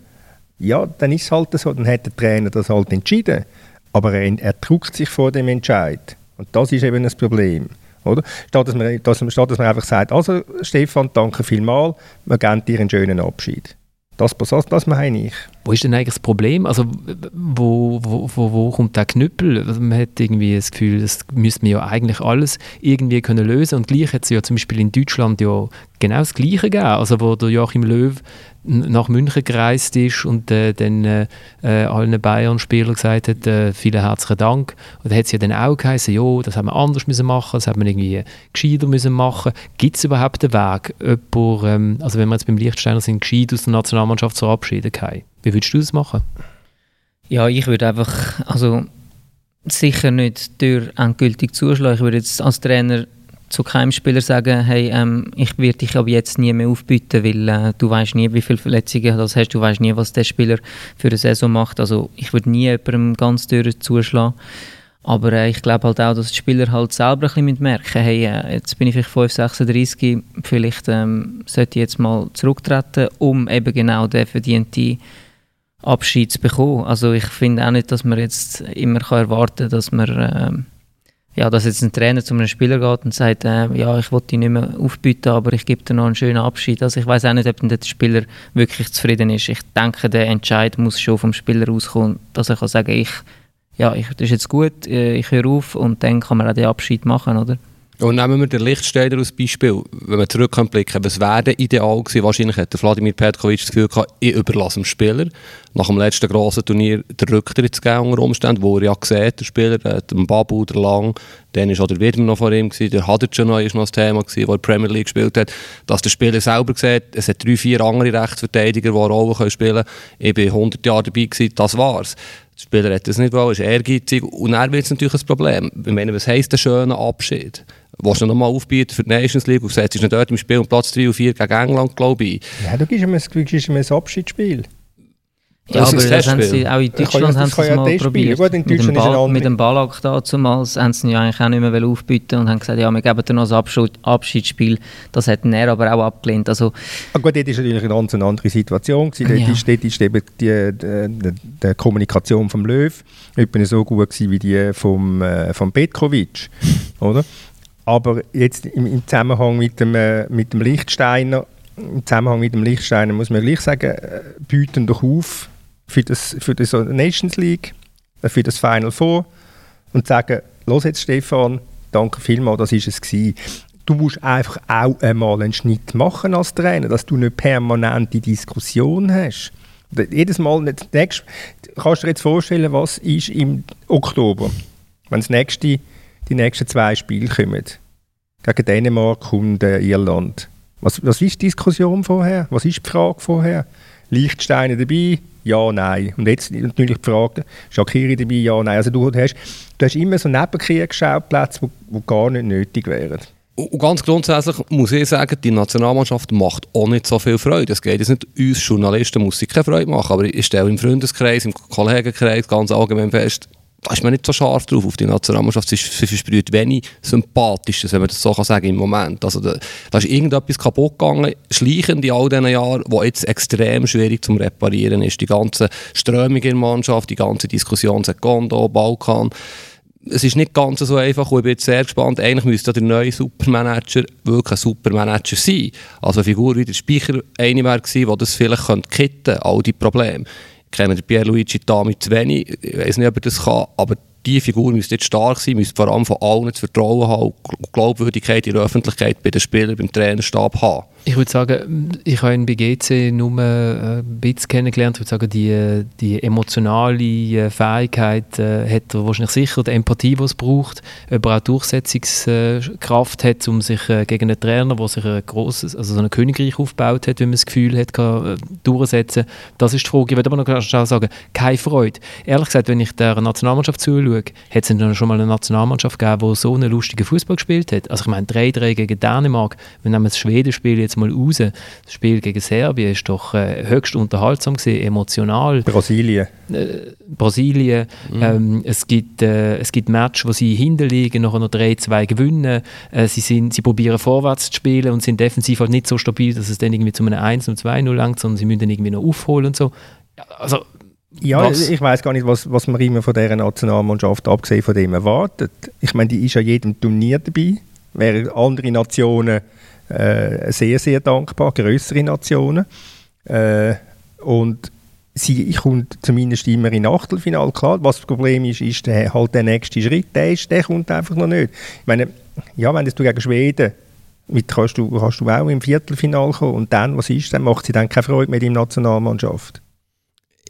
Ja, dann ist es halt so, dann hat der Trainer das halt entschieden. Aber er, er druckt sich vor dem Entscheid. Und das ist eben das Problem. Oder? Statt, dass man, dass, statt dass man einfach sagt, also Stefan, danke vielmals, wir geben dir einen schönen Abschied. Das, das, das meine ich. wo ist denn eigentlich das Problem? Also wo, wo, wo, wo kommt der Knüppel? Man hat irgendwie das Gefühl, das müsste man ja eigentlich alles irgendwie können lösen und gleich hat es ja zum Beispiel in Deutschland ja genau das Gleiche gegeben, also wo der Joachim Löw nach München gereist ist und äh, dann äh, äh, allen Bayern-Spielern gesagt hat, äh, vielen herzlichen Dank. Und da hat es ja dann auch geheißen, ja, das haben wir anders müssen machen, das haben wir irgendwie gescheiter müssen machen. Gibt es überhaupt einen Weg, jemand, ähm, also wenn wir jetzt beim Lichtsteiner sind, gescheit aus der Nationalmannschaft zu verabschieden, Kai? Wie würdest du das machen? Ja, ich würde einfach, also sicher nicht durch endgültig zuschlagen. Ich würde jetzt als Trainer zu keinem Spieler sagen, hey, ähm, ich werde dich aber jetzt nie mehr aufbieten, weil äh, du weißt nie, wie viele Verletzungen das hast, du weißt nie, was der Spieler für eine Saison macht. Also ich würde nie jemandem ganz durch zuschlagen. Aber äh, ich glaube halt auch, dass die Spieler halt selber ein bisschen merken, hey, äh, jetzt bin ich vielleicht 5, 36, vielleicht ähm, sollte ich jetzt mal zurücktreten, um eben genau den verdienten Abschied zu bekommen. Also ich finde auch nicht, dass man jetzt immer kann erwarten kann, dass man... Ja, dass jetzt ein Trainer zu einem Spieler geht und sagt, äh, ja, ich wollte dich nicht mehr aufbieten, aber ich gebe dir noch einen schönen Abschied. Also ich weiß auch nicht, ob der Spieler wirklich zufrieden ist. Ich denke, der Entscheid muss schon vom Spieler rauskommen, dass er kann sagen, ich, ja, ich, das ist jetzt gut, äh, ich höre auf und dann kann man auch den Abschied machen, oder? Und nehmen wir den Lichtsteiner als Beispiel. Wenn wir zurückblicken, was wäre ideal gewesen? Wahrscheinlich hätte Vladimir Petkovic das Gefühl gehabt, ich überlasse dem Spieler. Nach dem letzten grossen Turnier den Rücktritt zu geben unter Umständen, wo er ja sieht, der Spieler, der Babu, der Lang, dann war auch der Widmer noch vor ihm, gewesen, der Hadidja noch noch das Thema, gewesen, wo er Premier League gespielt hat, dass der Spieler selber sieht, es hat drei, vier andere Rechtsverteidiger, die eine Rolle spielen können. Ich bin 100 Jahre dabei gewesen, das war's. Der Spieler hat das nicht wollen, ist ehrgeizig und dann wird es natürlich ein Problem. Ich meine, was heisst der schöne Abschied? Willst du noch nochmal aufbieten für die Nations League und setzt dich dort im Spiel um Platz 3 und 4 gegen England, glaube ich. Ja, du gibst ihm ein, gibst ihm ein Abschiedsspiel. Ja, aber das haben sie, auch in Deutschland haben sie es mal probiert. Gut, in mit, dem Ball, mit dem Ballack damals haben sie ja eigentlich auch nicht mehr aufbieten und haben gesagt, ja, wir geben dir noch ein Abschiedsspiel. Das hat er aber auch abgelehnt. Also, ah, gut, dort war natürlich eine ganz andere Situation. Dort, ja. ist, dort ist eben die, die, die, die Kommunikation vom Löw etwa so gut wie die vom, äh, vom Petkovic. oder? Aber jetzt im, im Zusammenhang mit dem, äh, mit dem Lichtsteiner, im Zusammenhang mit dem Lichtsteiner muss man gleich sagen, äh, bieten doch auf für das, für das Nations League, äh, für das Final Four und sagen, los jetzt Stefan, danke vielmals, das ist es gewesen. Du musst einfach auch einmal einen Schnitt machen als Trainer, dass du nicht permanent die Diskussion hast. Jedes Mal, nächst, kannst du dir jetzt vorstellen, was ist im Oktober, wenn das nächste die nächsten zwei Spiele kommen. Gegen Dänemark und äh, Irland. Was, was ist die Diskussion vorher? Was ist die Frage vorher? Lichtsteine dabei? Ja, nein. Und jetzt natürlich die Frage, Shakiri dabei? Ja, nein. Also du hast, du hast immer so Nebenkriegsschauplätze, die gar nicht nötig wären. Und ganz grundsätzlich muss ich sagen, die Nationalmannschaft macht auch nicht so viel Freude. Es geht jetzt nicht uns Journalisten, muss sie keine Freude machen, aber ich stelle im Freundeskreis, im Kollegenkreis ganz allgemein fest, da ist man nicht so scharf drauf auf die Nationalmannschaft. Sie versprüht wenig Sympathisches, wenn man das so kann sagen im Moment. Also da, da ist irgendetwas kaputt gegangen, schleichend in all diesen Jahren, wo jetzt extrem schwierig zu reparieren ist. Die ganze Strömung in der Mannschaft, die ganze Diskussion Sekondo, Balkan. Es ist nicht ganz so einfach und ich bin jetzt sehr gespannt. Eigentlich müsste der neue Supermanager wirklich ein Supermanager sein. Also eine Figur wie der Speicher eine wäre gewesen, die das vielleicht könnte kitten, all die Probleme kennen Pierluigi Tami zu wenig. Ich weiß nicht, ob er das kann, aber diese Figur müsste jetzt stark sein, müsste vor allem von allen das Vertrauen haben und Glaubwürdigkeit in der Öffentlichkeit bei den Spielern, beim Trainerstab haben. Ich würde sagen, ich habe ihn bei GC nur äh, ein bisschen kennengelernt. Ich würde sagen, die, die emotionale äh, Fähigkeit äh, hat er wahrscheinlich sicher, die Empathie, die es braucht, aber auch Durchsetzungskraft hat, um sich gegen einen Trainer, der sich ein grosses, also so ein Königreich aufgebaut hat, wie man das Gefühl hat, kann, durchsetzen. Das ist die Frage. Ich würde aber noch schnell sagen, keine Freude. Ehrlich gesagt, wenn ich der Nationalmannschaft zuschaue, hat es schon mal eine Nationalmannschaft gegeben, die so einen lustigen Fußball gespielt hat. Also ich meine, 3-3 gegen Dänemark, wenn wir das Schweden-Spiel jetzt mal raus. Das Spiel gegen Serbien ist doch äh, höchst unterhaltsam gewesen, emotional. Brasilien. Äh, Brasilien. Mhm. Ähm, es gibt äh, es gibt Matches, wo sie hinterliegen, nachher noch 3-2 gewinnen. Äh, sie sind sie probieren vorwärts zu spielen und sind defensiv halt nicht so stabil, dass es dann irgendwie zu einem 1 und 2-0 langt, sondern sie müssen dann irgendwie noch aufholen und so. Also ja, was? ich weiß gar nicht, was, was man immer von dieser Nationalmannschaft abgesehen von dem erwartet. Ich meine, die ist ja jedem Turnier dabei, während andere Nationen äh, sehr, sehr dankbar, größere Nationen. Äh, und sie kommt zumindest immer in Achtelfinale. Klar, was das Problem ist, ist der, halt der nächste Schritt, der, ist, der kommt einfach noch nicht. Ich meine, ja, wenn du gegen Schweden mit kannst du, kannst du auch im Viertelfinale kommen und dann, was ist, dann macht sie dann keine Freude mehr in der Nationalmannschaft.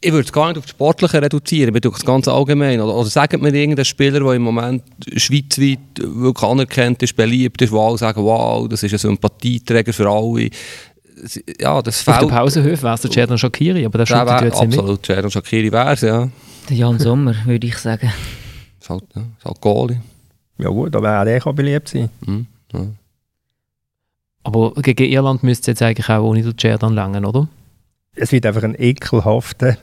Ich würde es gar nicht auf das Sportliche reduzieren, ich das ganz allgemein. Oder, oder sagt mir irgendein Spieler, der im Moment schweizweit wirklich anerkannt ist, beliebt ist, wo alle sagen, wow, das ist ein Sympathieträger für alle. Ja, das fällt... Auf der Pausenhöfe wäre es der Cerdan Shakiri, aber der schaut wär, jetzt nicht Absolut, Cerdan Shakiri wäre es, ja. Der Jan Sommer, würde ich sagen. Das ist halt, ja, ist halt Goalie. Ja gut, aber auch der kann beliebt sein. Mhm, ja. Aber gegen Irland müsste es jetzt eigentlich auch ohne den Cerdan langen, oder? Es wird einfach ein ekelhafter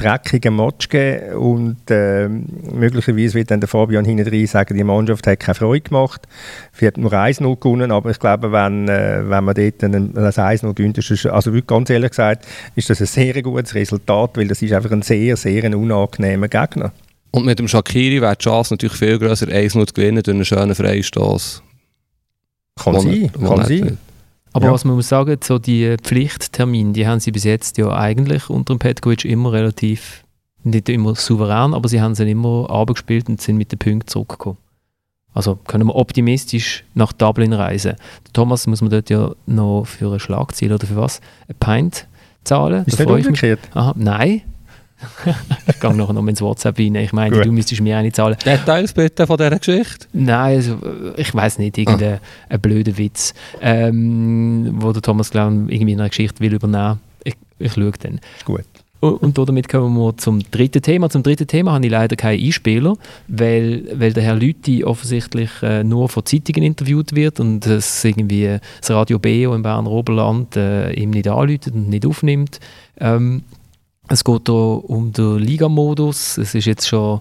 dreckigen Match geben und äh, möglicherweise wird dann der Fabian hinten sagen, die Mannschaft hat keine Freude gemacht. Sie hat nur 1-0 gewonnen, aber ich glaube, wenn, äh, wenn man dort ein, das 1-0 gewinnt, ist also ganz ehrlich gesagt, ist das ein sehr gutes Resultat, weil das ist einfach ein sehr, sehr unangenehmer Gegner. Und mit dem Shakiri wäre die Chance natürlich viel größer, 1-0 zu gewinnen durch einen schönen Freistoß. Kann sein, kann sein. Aber ja. was man muss sagen, so die Pflichttermine, die haben sie bis jetzt ja eigentlich unter dem Petkovic immer relativ, nicht immer souverän, aber sie haben sie immer abgespielt und sind mit den Punkten zurückgekommen. Also können wir optimistisch nach Dublin reisen. Thomas muss man dort ja noch für ein Schlagziel oder für was? Ein Pint zahlen. Ist da das umgekehrt? Aha, nein, ich gehe nachher noch ins WhatsApp rein. Ich meine, Gut. du müsstest mir eine zahlen. Details bitte von dieser Geschichte? Nein, also, ich weiß nicht, irgendein ah. blöder Witz, ähm, wo der Thomas Clown irgendwie in einer Geschichte will übernehmen. Ich, ich schaue dann. Gut. Und damit kommen wir zum dritten Thema. Zum dritten Thema habe ich leider keinen Einspieler, weil, weil der Herr Lüthi offensichtlich äh, nur von Zeitungen interviewt wird und es irgendwie das Radio BO im Berner Oberland äh, ihm nicht anläutet und nicht aufnimmt. Ähm, es geht hier um den Liga-Modus. Es ist jetzt schon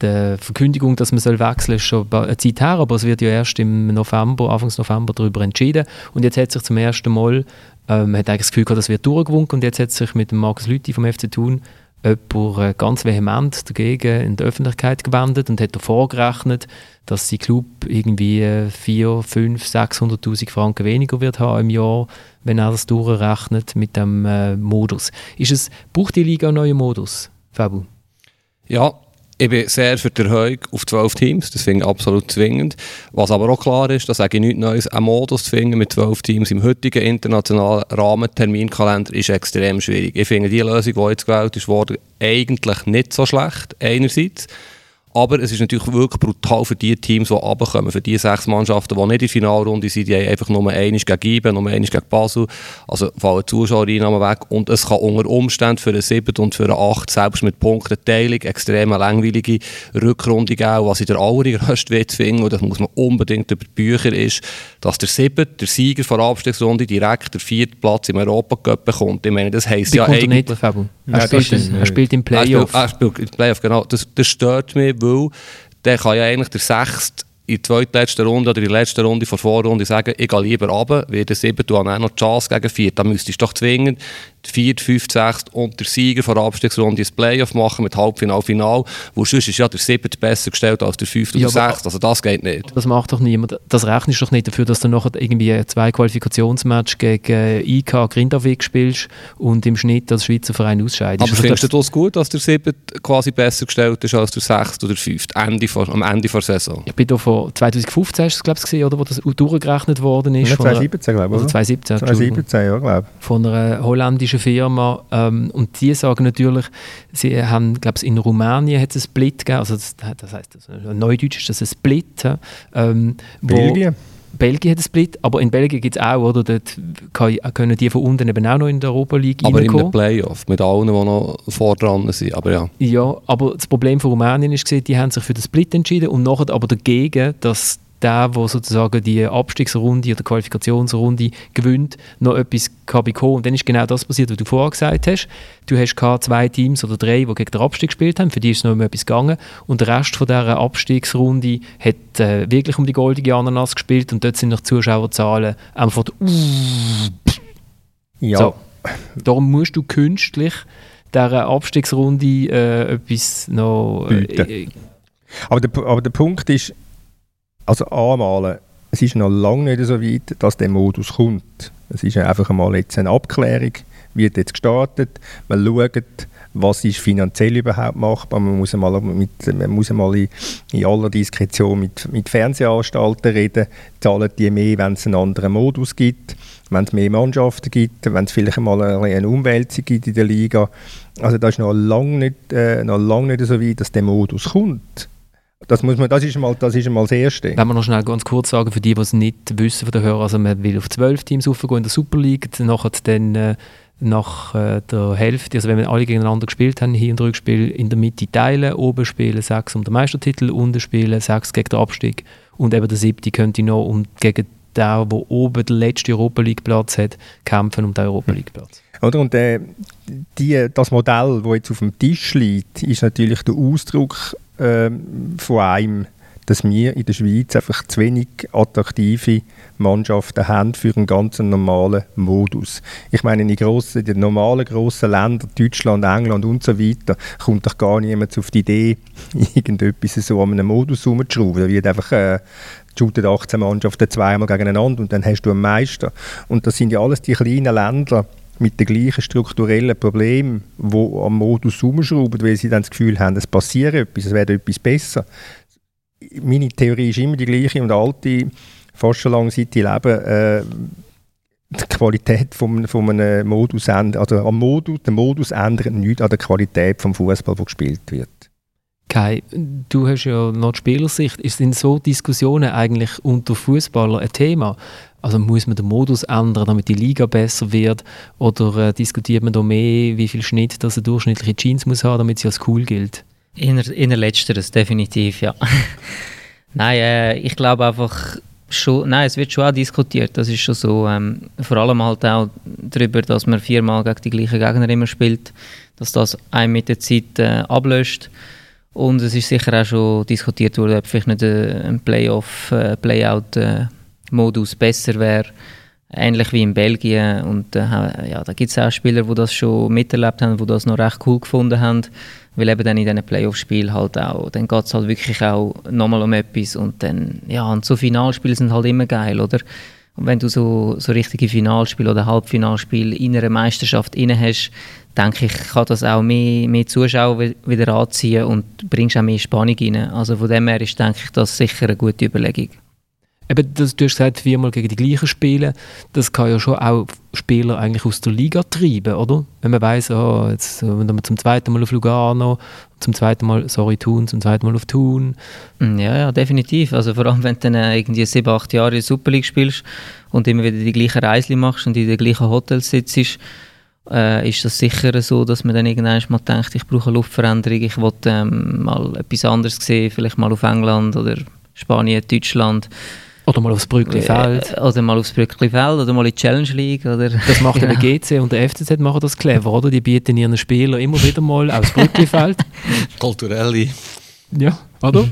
die Verkündigung, dass man wechseln soll, schon eine Zeit her, aber es wird ja erst im November, Anfangs November darüber entschieden. Und jetzt hat sich zum ersten Mal, ähm, hat eigentlich das Gefühl gehabt, das wird durchgewunken und jetzt hat sich mit dem Markus Lüthi vom FC Thun jemand äh, ganz vehement dagegen in der Öffentlichkeit gewendet und hat vorgerechnet, dass sein Club irgendwie 4, 5, 600'000 Franken weniger wird haben im Jahr, wenn er das durchrechnet mit dem äh, Modus. Ist es, braucht die Liga einen neuen Modus, Fabu? Ja, ich bin sehr für die Erhöhung auf 12 Teams, das finde ich absolut zwingend. Was aber auch klar ist, da sage ich nichts Neues, einen Modus zu finden mit 12 Teams im heutigen internationalen Rahmenterminkalender ist extrem schwierig. Ich finde die Lösung, die jetzt gewählt wurde, eigentlich nicht so schlecht, einerseits. Aber es ist natürlich wirklich brutal für die Teams, die runterkommen, für die sechs Mannschaften, die nicht in der Finalrunde sind, die haben einfach nur einmal gegen IBE, nur einmal gegen Basel, also fallen Zuschauereinnahmen weg und es kann unter Umständen für einen 7 und für einen 8, selbst mit Punkteteilung, extrem langweilige Rückrunde geben, was ich der allergrößte Witz finde, und das muss man unbedingt über die Bücher, ist, dass der 7, der Sieger der Abstiegsrunde, direkt der vierte Platz im Europacup bekommt. Ich meine, das heisst ja eigentlich... Nicht, er, spielt, er spielt im Playoff. Er spielt, er spielt im Playoff, genau. Das, das stört mich, weil der kann ja eigentlich der Sechste in der zweitletzten Runde oder in der letzten Runde vor Vorrunde sagen, ich gehe lieber runter, weil der Siebte auch noch die Chance gegen Vier. Da müsstest du doch zwingend viert, fünft, sechst und der Sieger von der Abstiegsrunde ein Playoff machen mit Halbfinal, Final, wo sonst ist ja der siebte besser gestellt als der fünfte ja, oder sechste, also das geht nicht. Das macht doch niemand, das rechnest du doch nicht dafür, dass du nachher irgendwie zwei Qualifikationsmatch gegen IK Grindavik spielst und im Schnitt als Schweizer Verein ausscheidest. Aber also findest du das gut, dass der siebte quasi besser gestellt ist als der sechste oder fünfte, Ende vor, am Ende der Saison? Ich bin da von 2015 hast du glaube ich oder, wo das durchgerechnet worden ist. Ja, 2017 glaube ich, oder? 2017, 2017, ja glaube ich. Von einer holländischen schwedische Firma ähm, und die sagen natürlich, sie haben, glaube ich, in Rumänien hat es einen Split gegeben, also das, das heißt, also Neudeutsch ist das ein Split. Ähm, Belgien? Belgien hat einen Split, aber in Belgien gibt es auch, oder? Dort können die von unten eben auch noch in der Europa League Aber in den Playoff, mit allen, die noch vor dran sind, aber ja. Ja, aber das Problem von Rumänien ist, die haben sich für den Split entschieden und nachher aber dagegen, dass der, der sozusagen die Abstiegsrunde oder Qualifikationsrunde gewinnt, noch etwas kann bekommen. Und dann ist genau das passiert, was du vorher gesagt hast. Du hast zwei Teams oder drei, die gegen den Abstieg gespielt haben, für die ist noch um etwas gegangen. Und der Rest von dieser Abstiegsrunde hat äh, wirklich um die goldige Ananas gespielt und dort sind noch Zuschauerzahlen einfach ja. So. Darum musst du künstlich dieser Abstiegsrunde äh, etwas noch... Äh, aber, der, aber der Punkt ist, also einmal, es ist noch lange nicht so weit, dass der Modus kommt. Es ist einfach einmal jetzt eine Abklärung wird jetzt gestartet. Man schaut, was ist finanziell überhaupt machbar. Man muss einmal, mit, man muss einmal in, in aller Diskretion mit, mit Fernsehanstalten reden. Zahlen die mehr, wenn es einen anderen Modus gibt, wenn es mehr Mannschaften gibt, wenn es vielleicht einmal eine Umwälzung gibt in der Liga. Also das ist noch lange nicht, äh, noch lange nicht so weit, dass der Modus kommt. Das, muss man, das, ist mal, das ist mal das Erste. Wenn wir noch schnell ganz kurz sagen, für die, die es nicht wissen von den Hörern, also man will auf zwölf Teams aufgehen in der Super League, nachher dann äh, nach äh, der Hälfte, also wenn wir alle gegeneinander gespielt haben, hier und Rückspiel in der Mitte teilen, oben spielen sechs um den Meistertitel, unten spielen sechs gegen den Abstieg und eben der siebte könnte noch um gegen der, der oben den letzten Europa League Platz hat, kämpfen um den Europa League Platz. Oder? Und äh, die, das Modell, das jetzt auf dem Tisch liegt, ist natürlich der Ausdruck äh, von einem dass wir in der Schweiz einfach zu wenig attraktive Mannschaften haben für einen ganz normalen Modus. Ich meine, in den, grossen, den normalen grossen Ländern, Deutschland, England und so weiter, kommt doch gar niemand auf die Idee, irgendetwas so an einem Modus herumzuschrauben. Da wird einfach äh, shooten 18 Mannschaften zweimal gegeneinander und dann hast du einen Meister. Und das sind ja alles die kleinen Länder, mit den gleichen strukturellen Problemen, die am Modus herumschrauben, weil sie dann das Gefühl haben, es passiert etwas, es wird etwas besser meine Theorie ist immer die gleiche und alte, fast schon lange seit ich lebe, äh, die Qualität von einem Modus ändert, also am Modus, der Modus ändert nichts an der Qualität vom Fußball, der gespielt wird. Kai, du hast ja noch die Spielersicht. Sind so Diskussionen eigentlich unter Fußballern ein Thema? Also muss man den Modus ändern, damit die Liga besser wird? Oder äh, diskutiert man da mehr, wie viel Schnitt das eine durchschnittliche Jeans muss haben, damit sie als cool gilt? Inner, inner letzteres, definitiv, ja. nein, äh, ich glaube einfach schon, nein, es wird schon auch diskutiert, das ist schon so. Ähm, vor allem halt auch darüber, dass man viermal gegen die gleichen Gegner immer spielt, dass das einem mit der Zeit äh, ablöst. Und es ist sicher auch schon diskutiert worden, ob vielleicht nicht ein Playoff, äh, Playout-Modus besser wäre. Ähnlich wie in Belgien. Und äh, ja, da gibt es auch Spieler, die das schon miterlebt haben, die das noch recht cool gefunden haben weil eben dann in diesen Playoff-Spielen halt auch, dann geht es halt wirklich auch nochmal um etwas und dann, ja, und so Finalspiele sind halt immer geil, oder? Wenn du so, so richtige Finalspiele oder Halbfinalspiele in einer Meisterschaft inne hast, denke ich, kann das auch mehr, mehr Zuschauer wieder anziehen und bringst auch mehr Spannung rein. Also von dem her ist, denke ich, das sicher eine gute Überlegung. Eben, das, du hast gesagt, viermal gegen die gleichen spielen. Das kann ja schon auch Spieler eigentlich aus der Liga treiben, oder? Wenn man weiss, oh, jetzt wenn man zum zweiten Mal auf Lugano, zum zweiten Mal, sorry, Thun, zum zweiten Mal auf Thun. Mm, ja, ja, definitiv. Also vor allem, wenn du dann äh, irgendwie sieben, acht Jahre in der Super League spielst und immer wieder die gleichen Reisen machst und in den gleichen Hotels sitzt, äh, ist das sicher so, dass man dann irgendwann mal denkt, ich brauche eine Luftveränderung, ich will ähm, mal etwas anderes sehen, vielleicht mal auf England oder Spanien, Deutschland. Oder mal aufs Brücklifeld. Äh, oder mal aufs Brücklifeld oder mal in die Challenge League. Oder, das macht genau. der GC und der FCZ machen das clever, oder? Die bieten ihren Spielern immer wieder mal aufs Brücklifeld. Kulturelle. Ja, oder?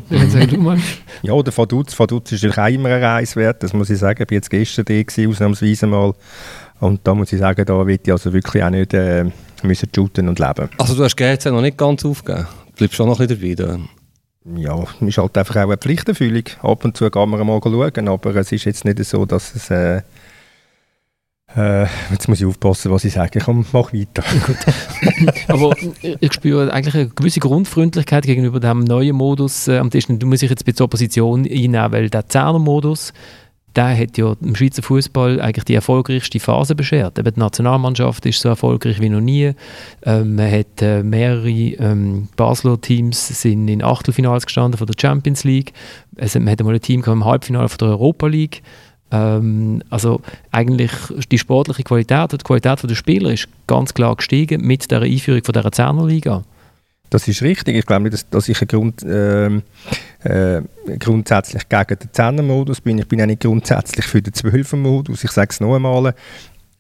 ja, oder Vaduz. Vaduz ist natürlich auch immer ein Reis wert, das muss ich sagen. Ich war jetzt gestern da, gewesen, ausnahmsweise mal. Und da muss ich sagen, da wird ich also wirklich auch nicht äh, müssen shooten und leben. Also du hast GC noch nicht ganz aufgegeben? Du bleibst schon noch ein bisschen dabei? Da ja, ist halt einfach auch eine Pflichterfüllung. Ab und zu kann man mal schauen, aber es ist jetzt nicht so, dass es... Äh, äh, jetzt muss ich aufpassen, was ich sage. Komm, mach weiter. aber ich spüre eigentlich eine gewisse Grundfreundlichkeit gegenüber dem neuen Modus äh, am Tisch. Du musst dich jetzt ein bisschen Opposition einnehmen, weil der Zehner-Modus der hat ja im Schweizer Fußball eigentlich die erfolgreichste Phase beschert. Eben die Nationalmannschaft ist so erfolgreich wie noch nie. Ähm, man hat äh, mehrere ähm, Basler Teams sind in Achtelfinals gestanden von der Champions League. Also, man hat einmal ein Team im Halbfinale von der Europa League. Ähm, also eigentlich die sportliche Qualität, die Qualität der Spieler ist ganz klar gestiegen mit der Einführung von der Zehnerliga. Das ist richtig. Ich glaube nicht, dass, dass ich Grund, äh, äh, grundsätzlich gegen den 10er-Modus bin. Ich bin auch nicht grundsätzlich für den 12er-Modus. Ich sage es noch einmal.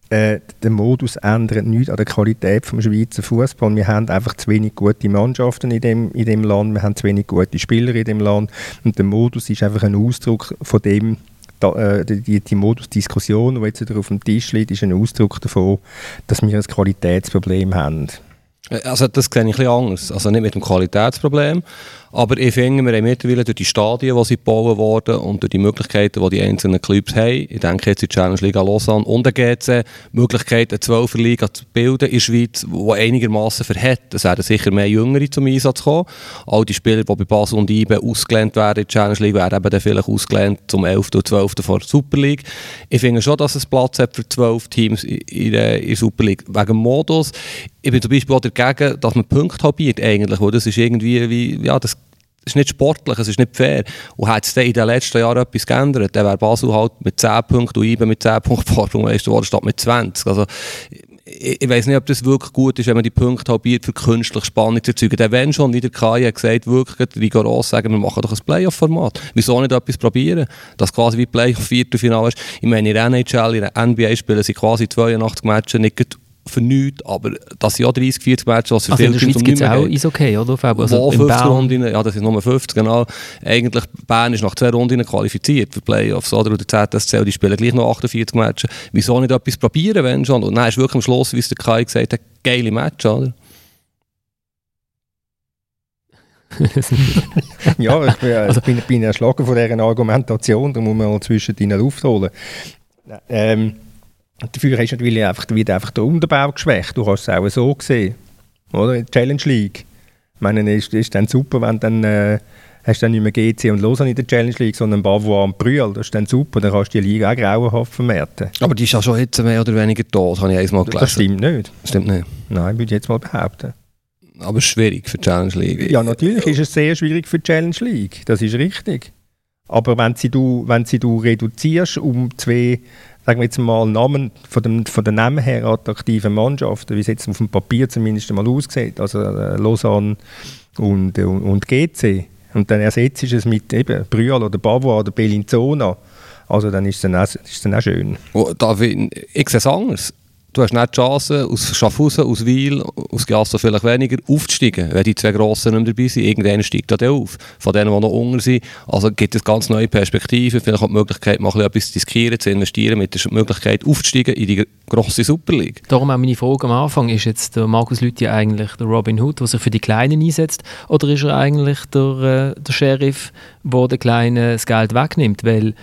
Äh, der Modus ändert nichts an der Qualität des Schweizer Fußball. Wir haben einfach zu wenig gute Mannschaften in dem, in dem Land, wir haben zu wenig gute Spieler in dem Land und der Modus ist einfach ein Ausdruck von dem, da, äh, die, die Modusdiskussion, die jetzt auf dem Tisch liegt, ist ein Ausdruck davon, dass wir ein Qualitätsproblem haben. Also das sehe ich ein bisschen anders. Also nicht mit dem Qualitätsproblem, aber ich finde, wir haben mittlerweile durch die Stadien, die gebaut wurden und durch die Möglichkeiten, die die einzelnen Clubs haben, ich denke jetzt in die Challenge Liga Lausanne und der GC, Möglichkeiten, eine 12 Liga zu bilden in der Schweiz, die einigermaßen verhält. Es werden sicher mehr Jüngere zum Einsatz kommen. All die Spieler, die bei Basel und IBE ausgelehnt werden in der Challenge League, werden eben dann vielleicht ausgelehnt zum 11. und 12. vor der Super League. Ich finde schon, dass es Platz hat für 12 Teams in der, in der Super League. Wegen Modus. Ich bin zum Beispiel auch dagegen, dass man Punkte halbiert eigentlich, weil das ist irgendwie wie, ja, das ist nicht sportlich, es ist nicht fair. Und hat es in den letzten Jahren etwas geändert, dann wäre Basel halt mit 10 Punkten und IBE mit 10 Punkten Vorsprung geworden, statt mit 20. Also, ich, ich weiß nicht, ob das wirklich gut ist, wenn man die Punkte halbiert, für künstliche Spannung zu erzeugen. Denn wenn schon, wie der Kai hat gesagt, wirklich rigoros sagen, wir machen doch ein Playoff-Format. Wieso nicht etwas probieren? Das quasi wie Playoff-Viertelfinale ist. Ich meine, in der NHL, in der NBA spielen sie quasi 82 Matches nicht für nichts, aber das sind ja 30, 40 Matches, was für Also in viele der Schweiz gibt es auch mehr Eishockey, oder? Fabio? also Wo in 50 Bern. Runden, ja, das sind nur 50, genau. Eigentlich, Bern ist nach zwei Runden qualifiziert für Playoffs, oder? Und der ZSC, die spielen gleich noch 48 Matches. Wieso nicht etwas probieren, wenn schon? Und dann ist wirklich am Schluss, wie es der Kai gesagt hat, geile Match, oder? ja, ich bin, also, bin, bin erschlagen von dieser Argumentation, da muss man mal zwischen in Luft holen. Ähm, dafür hast du natürlich einfach, wieder einfach der Unterbau geschwächt. Du hast es auch so gesehen, oder? Challenge League. Ich meine, es ist, ist dann super, wenn dann äh, hast du dann nicht mehr GC und Lausanne in der Challenge League, sondern Bavois und Brühl. Das ist dann super, dann kannst du die Liga auch grauenhaft vermerken. Aber die ist ja schon jetzt mehr oder weniger tot, habe ich einmal gelesen. Das stimmt nicht. Stimmt nicht. Nein, würde ich jetzt mal behaupten. Aber es ist schwierig für die Challenge League. Ja, natürlich ist es sehr schwierig für die Challenge League. Das ist richtig. Aber wenn sie du, wenn sie du reduzierst um zwei, sagen wir jetzt mal, Namen von, dem, von den Namen her attraktiven Mannschaften, wie es jetzt auf dem Papier zumindest einmal aussieht, also äh, Lausanne und, äh, und GC, und dann ersetzt es mit eben Brühl oder Bavois oder Bellinzona, also dann ist es dann auch, ist dann auch schön. Oh, da, ich sehe es anders. Du hast nicht die Chance, aus Schaffhausen, aus Wiel, aus Giasso vielleicht weniger, aufzusteigen, wenn die zwei Grossen nicht mehr dabei sind. Irgendwann steigt der auf. Von denen, die noch unter sind. Also gibt es ganz neue Perspektiven. Vielleicht auch die Möglichkeit, mal etwas zu riskieren, zu investieren, mit der Möglichkeit aufzusteigen in die grosse Super League. Darum auch meine Frage am Anfang, ist jetzt der Markus Lüthi eigentlich der Robin Hood, der sich für die Kleinen einsetzt, oder ist er eigentlich der, äh, der Sheriff, der den Kleinen das Geld wegnimmt? Weil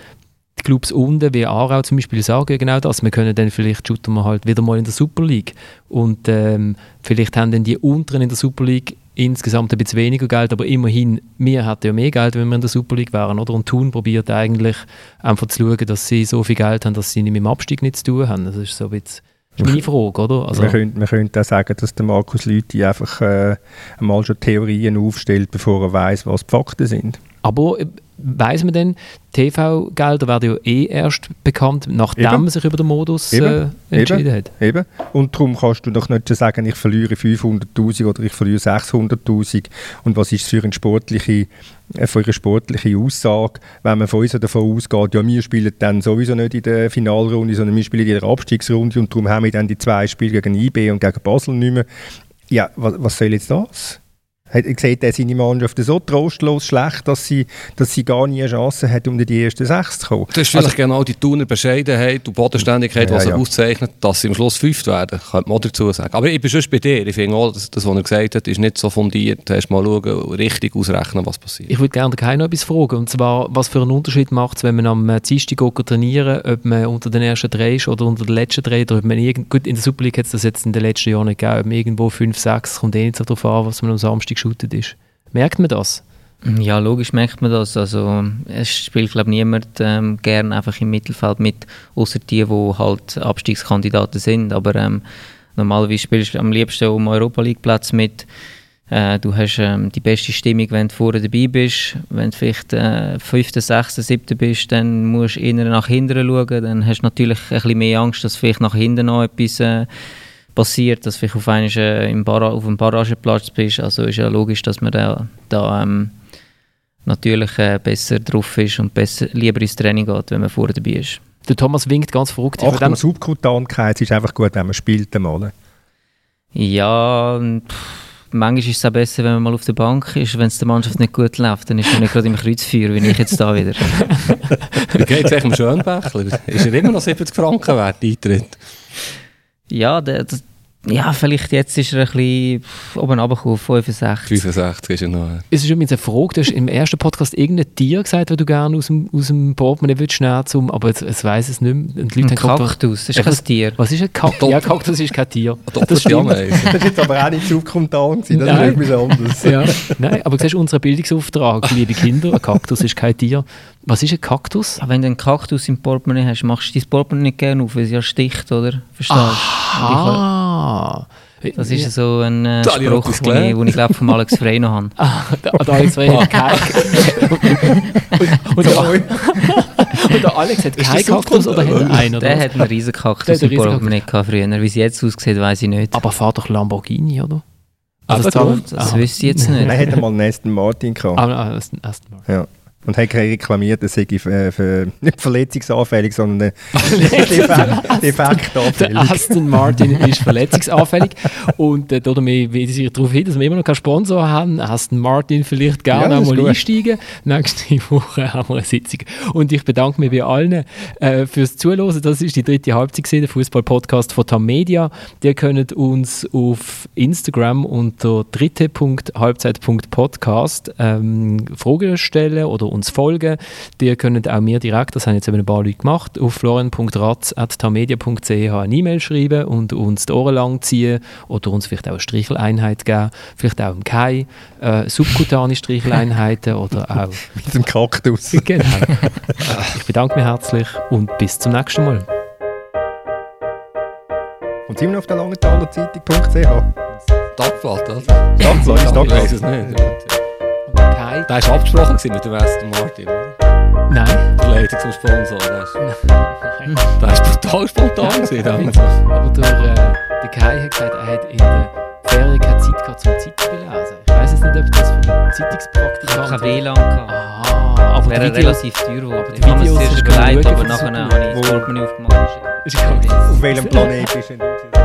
die Clubs unten, wie Aarau zum Beispiel, sagen genau das. Wir können dann vielleicht shooten wir halt wieder mal in der Super League. Und ähm, vielleicht haben dann die unteren in der Super League insgesamt ein bisschen weniger Geld, aber immerhin, wir hätten ja mehr Geld, wenn wir in der Super League wären, oder? Und Thun probiert eigentlich einfach zu schauen, dass sie so viel Geld haben, dass sie nicht mit dem Abstieg nichts zu tun haben. Das ist so ein bisschen das ist meine Frage, oder? Also, man, könnte, man könnte auch sagen, dass der Markus Lüthi einfach äh, einmal schon Theorien aufstellt, bevor er weiß, was die Fakten sind. Aber äh, weiß man denn, TV-Gelder werden ja eh erst bekannt, nachdem Eben. man sich über den Modus äh, entschieden Eben. hat. Eben. Und darum kannst du doch nicht sagen, ich verliere 500'000 oder ich verliere 600'000 und was ist für eine sportliche, äh, für eine sportliche Aussage, wenn man von uns davon ausgeht, ja, wir spielen dann sowieso nicht in der Finalrunde, sondern wir spielen in der Abstiegsrunde und darum haben wir dann die zwei Spiele gegen IB und gegen Basel nicht mehr. Ja, was, was soll jetzt das? Hat, sieht er seine Mannschaft so trostlos schlecht, dass sie, dass sie gar nie eine Chance hat, um in die ersten sechs zu kommen? Das ist vielleicht genau die Thuner Bescheidenheit und Bodenständigkeit, Ja, was ja. sie auszeichnet, dass sie am Schluss fünft werden, könnte man auch dazu sagen. Aber ich bin schon bei dir. Ich finde auch, dass das, was er gesagt hat, ist nicht so fundiert. Erst mal schauen und richtig ausrechnen, was passiert. Ich würde gerne Kai noch etwas fragen, und zwar, was für einen Unterschied macht es, wenn man am äh, Dienstag trainieren ob man unter den ersten drei ist oder unter den letzten drei, oder ob man irgend, gut, in der Super League hat es das jetzt in den letzten Jahren nicht gegeben, ob man irgendwo 5, 6, kommt eh nicht so darauf an, was man am Samstag geshootet ist. Merkt man das? Ja, logisch merkt man das. Also, es spielt, glaube niemand ähm, gern einfach im Mittelfeld mit, außer die, die halt Abstiegskandidaten sind. Aber ähm, normalerweise spielst du am liebsten um Europa League Platz mit. Äh, du hast ähm, die beste Stimmung, wenn du vorne dabei bist. Wenn du vielleicht äh, 5., 6., 7. bist, dann musst du eher nach hinten schauen. Dann hast du natürlich ein bisschen mehr Angst, dass vielleicht nach hinten noch etwas äh, passiert, dass du vielleicht auf, einmal, äh, im Barra auf dem Barrageplatz bist. Also ist ja logisch, dass man da, da ähm, natürlich äh, besser drauf ist und besser, lieber ins Training geht, wenn man vorne dabei ist. Der Thomas winkt ganz verrückt. Achtung, dann- Subkutankeit, es ist einfach gut, wenn man spielt einmal. Ja, und, pff, manchmal ist es auch besser, wenn man mal auf der Bank ist. Wenn es der Mannschaft nicht gut läuft, dann ist man nicht gerade im Kreuzfeuer, wie ich jetzt da wieder. Wie geht es eigentlich um Schönbächler? Ist er immer noch 70 Franken wert, Eintritt? Ja, der, das, Ja, vielleicht jetzt ist er ein bisschen oben runtergekommen, 65. 65 ist er noch. Es ist übrigens eine Frage, du hast im ersten Podcast irgendein Tier gesagt, das du gerne aus dem, aus dem Portemonnaie würdest nehmen zum, aber jetzt, jetzt weiss es nicht mehr. Und die Leute Ein Kaktus, das ist kein was- Tier. Was ist ein Kaktus? Ja, Kaktus ist kein Tier. Das stimmt. Das ist jetzt aber auch nicht gewesen, das Nein. ist etwas anderes. Ja. Nein, aber du siehst, unser Bildungsauftrag, liebe Kinder, ein Kaktus ist kein Tier. Was ist ein Kaktus? Aber wenn du einen Kaktus im Portemonnaie hast, machst du dein Portemonnaie nicht gerne auf, weil es ja sticht, oder? Verstehst du? Ah. Das ist so ein äh, Da Spruch, den ich, ich glaube von Alex Frey noch habe. Ah, da, da Alex Frey hat und, der, und der Alex hat keinen Kaktus oder hat er einen? Oder Der was? hat einen riesen Kaktus im Portemonnaie früher. Wie es jetzt aussieht, weiß ich nicht. Aber fahr doch Lamborghini, oder? Aber das darum- Das wüsste ich jetzt nicht. Nein, hat mal einen Aston Martin gehabt. Ah, ah, Aston Martin. Ja. Und hat reklamiert, es sei für, für, nicht verletzungsanfällig, sondern defekt, Der defektanfällig. Aston Martin ist verletzungsanfällig und äh, damit weise ich darauf hin, dass wir immer noch keinen Sponsor haben. Aston Martin vielleicht Ja, gerne ist einmal gut. einsteigen. Nächste Woche haben wir eine Sitzung. Und ich bedanke mich bei allen äh, fürs Zuhören. Das ist die dritte Halbzeit gewesen, der Fußball-Podcast von Tamedia. Ihr könnt uns auf Instagram unter dritte.halbzeit.podcast ähm, Fragen stellen oder uns folgen. Ihr könnt auch mir direkt, das haben jetzt eben ein paar Leute gemacht, auf florian.ratz.tamedia.ch eine E-Mail schreiben und uns die Ohren lang ziehen oder uns vielleicht auch eine Stricheleinheit geben, vielleicht auch im Kai, äh, subkutane Stricheleinheiten oder auch Mit dem Kaktus. Genau. ich bedanke mich herzlich und bis zum nächsten Mal. Und sind wir noch auf der Langenthaler Zeitung.ch? Tagblatt, oder? Ist Ich weiß es nicht. Kai? Da war abgesprochen mit dem Aston Martin, oder? Nein. Der Leitung zum Sponsor. Das ist, das ist brutal spontan gewesen. Aber der, äh, der Kai hat gesagt, er hat in der Ferien keine Zeit gehabt zum Zeitung lesen. Ich weiß jetzt nicht, ob das für einen Ich habe Zeitungspraktikant kein WLAN gehabt. Ah, aber Wäre relativ teuer geworden. Ich habe mir zuerst du überlegt, aber nachher habe ich das Portemonnaie aufgemacht. Auf welchem Planet bist denn du? gewesen?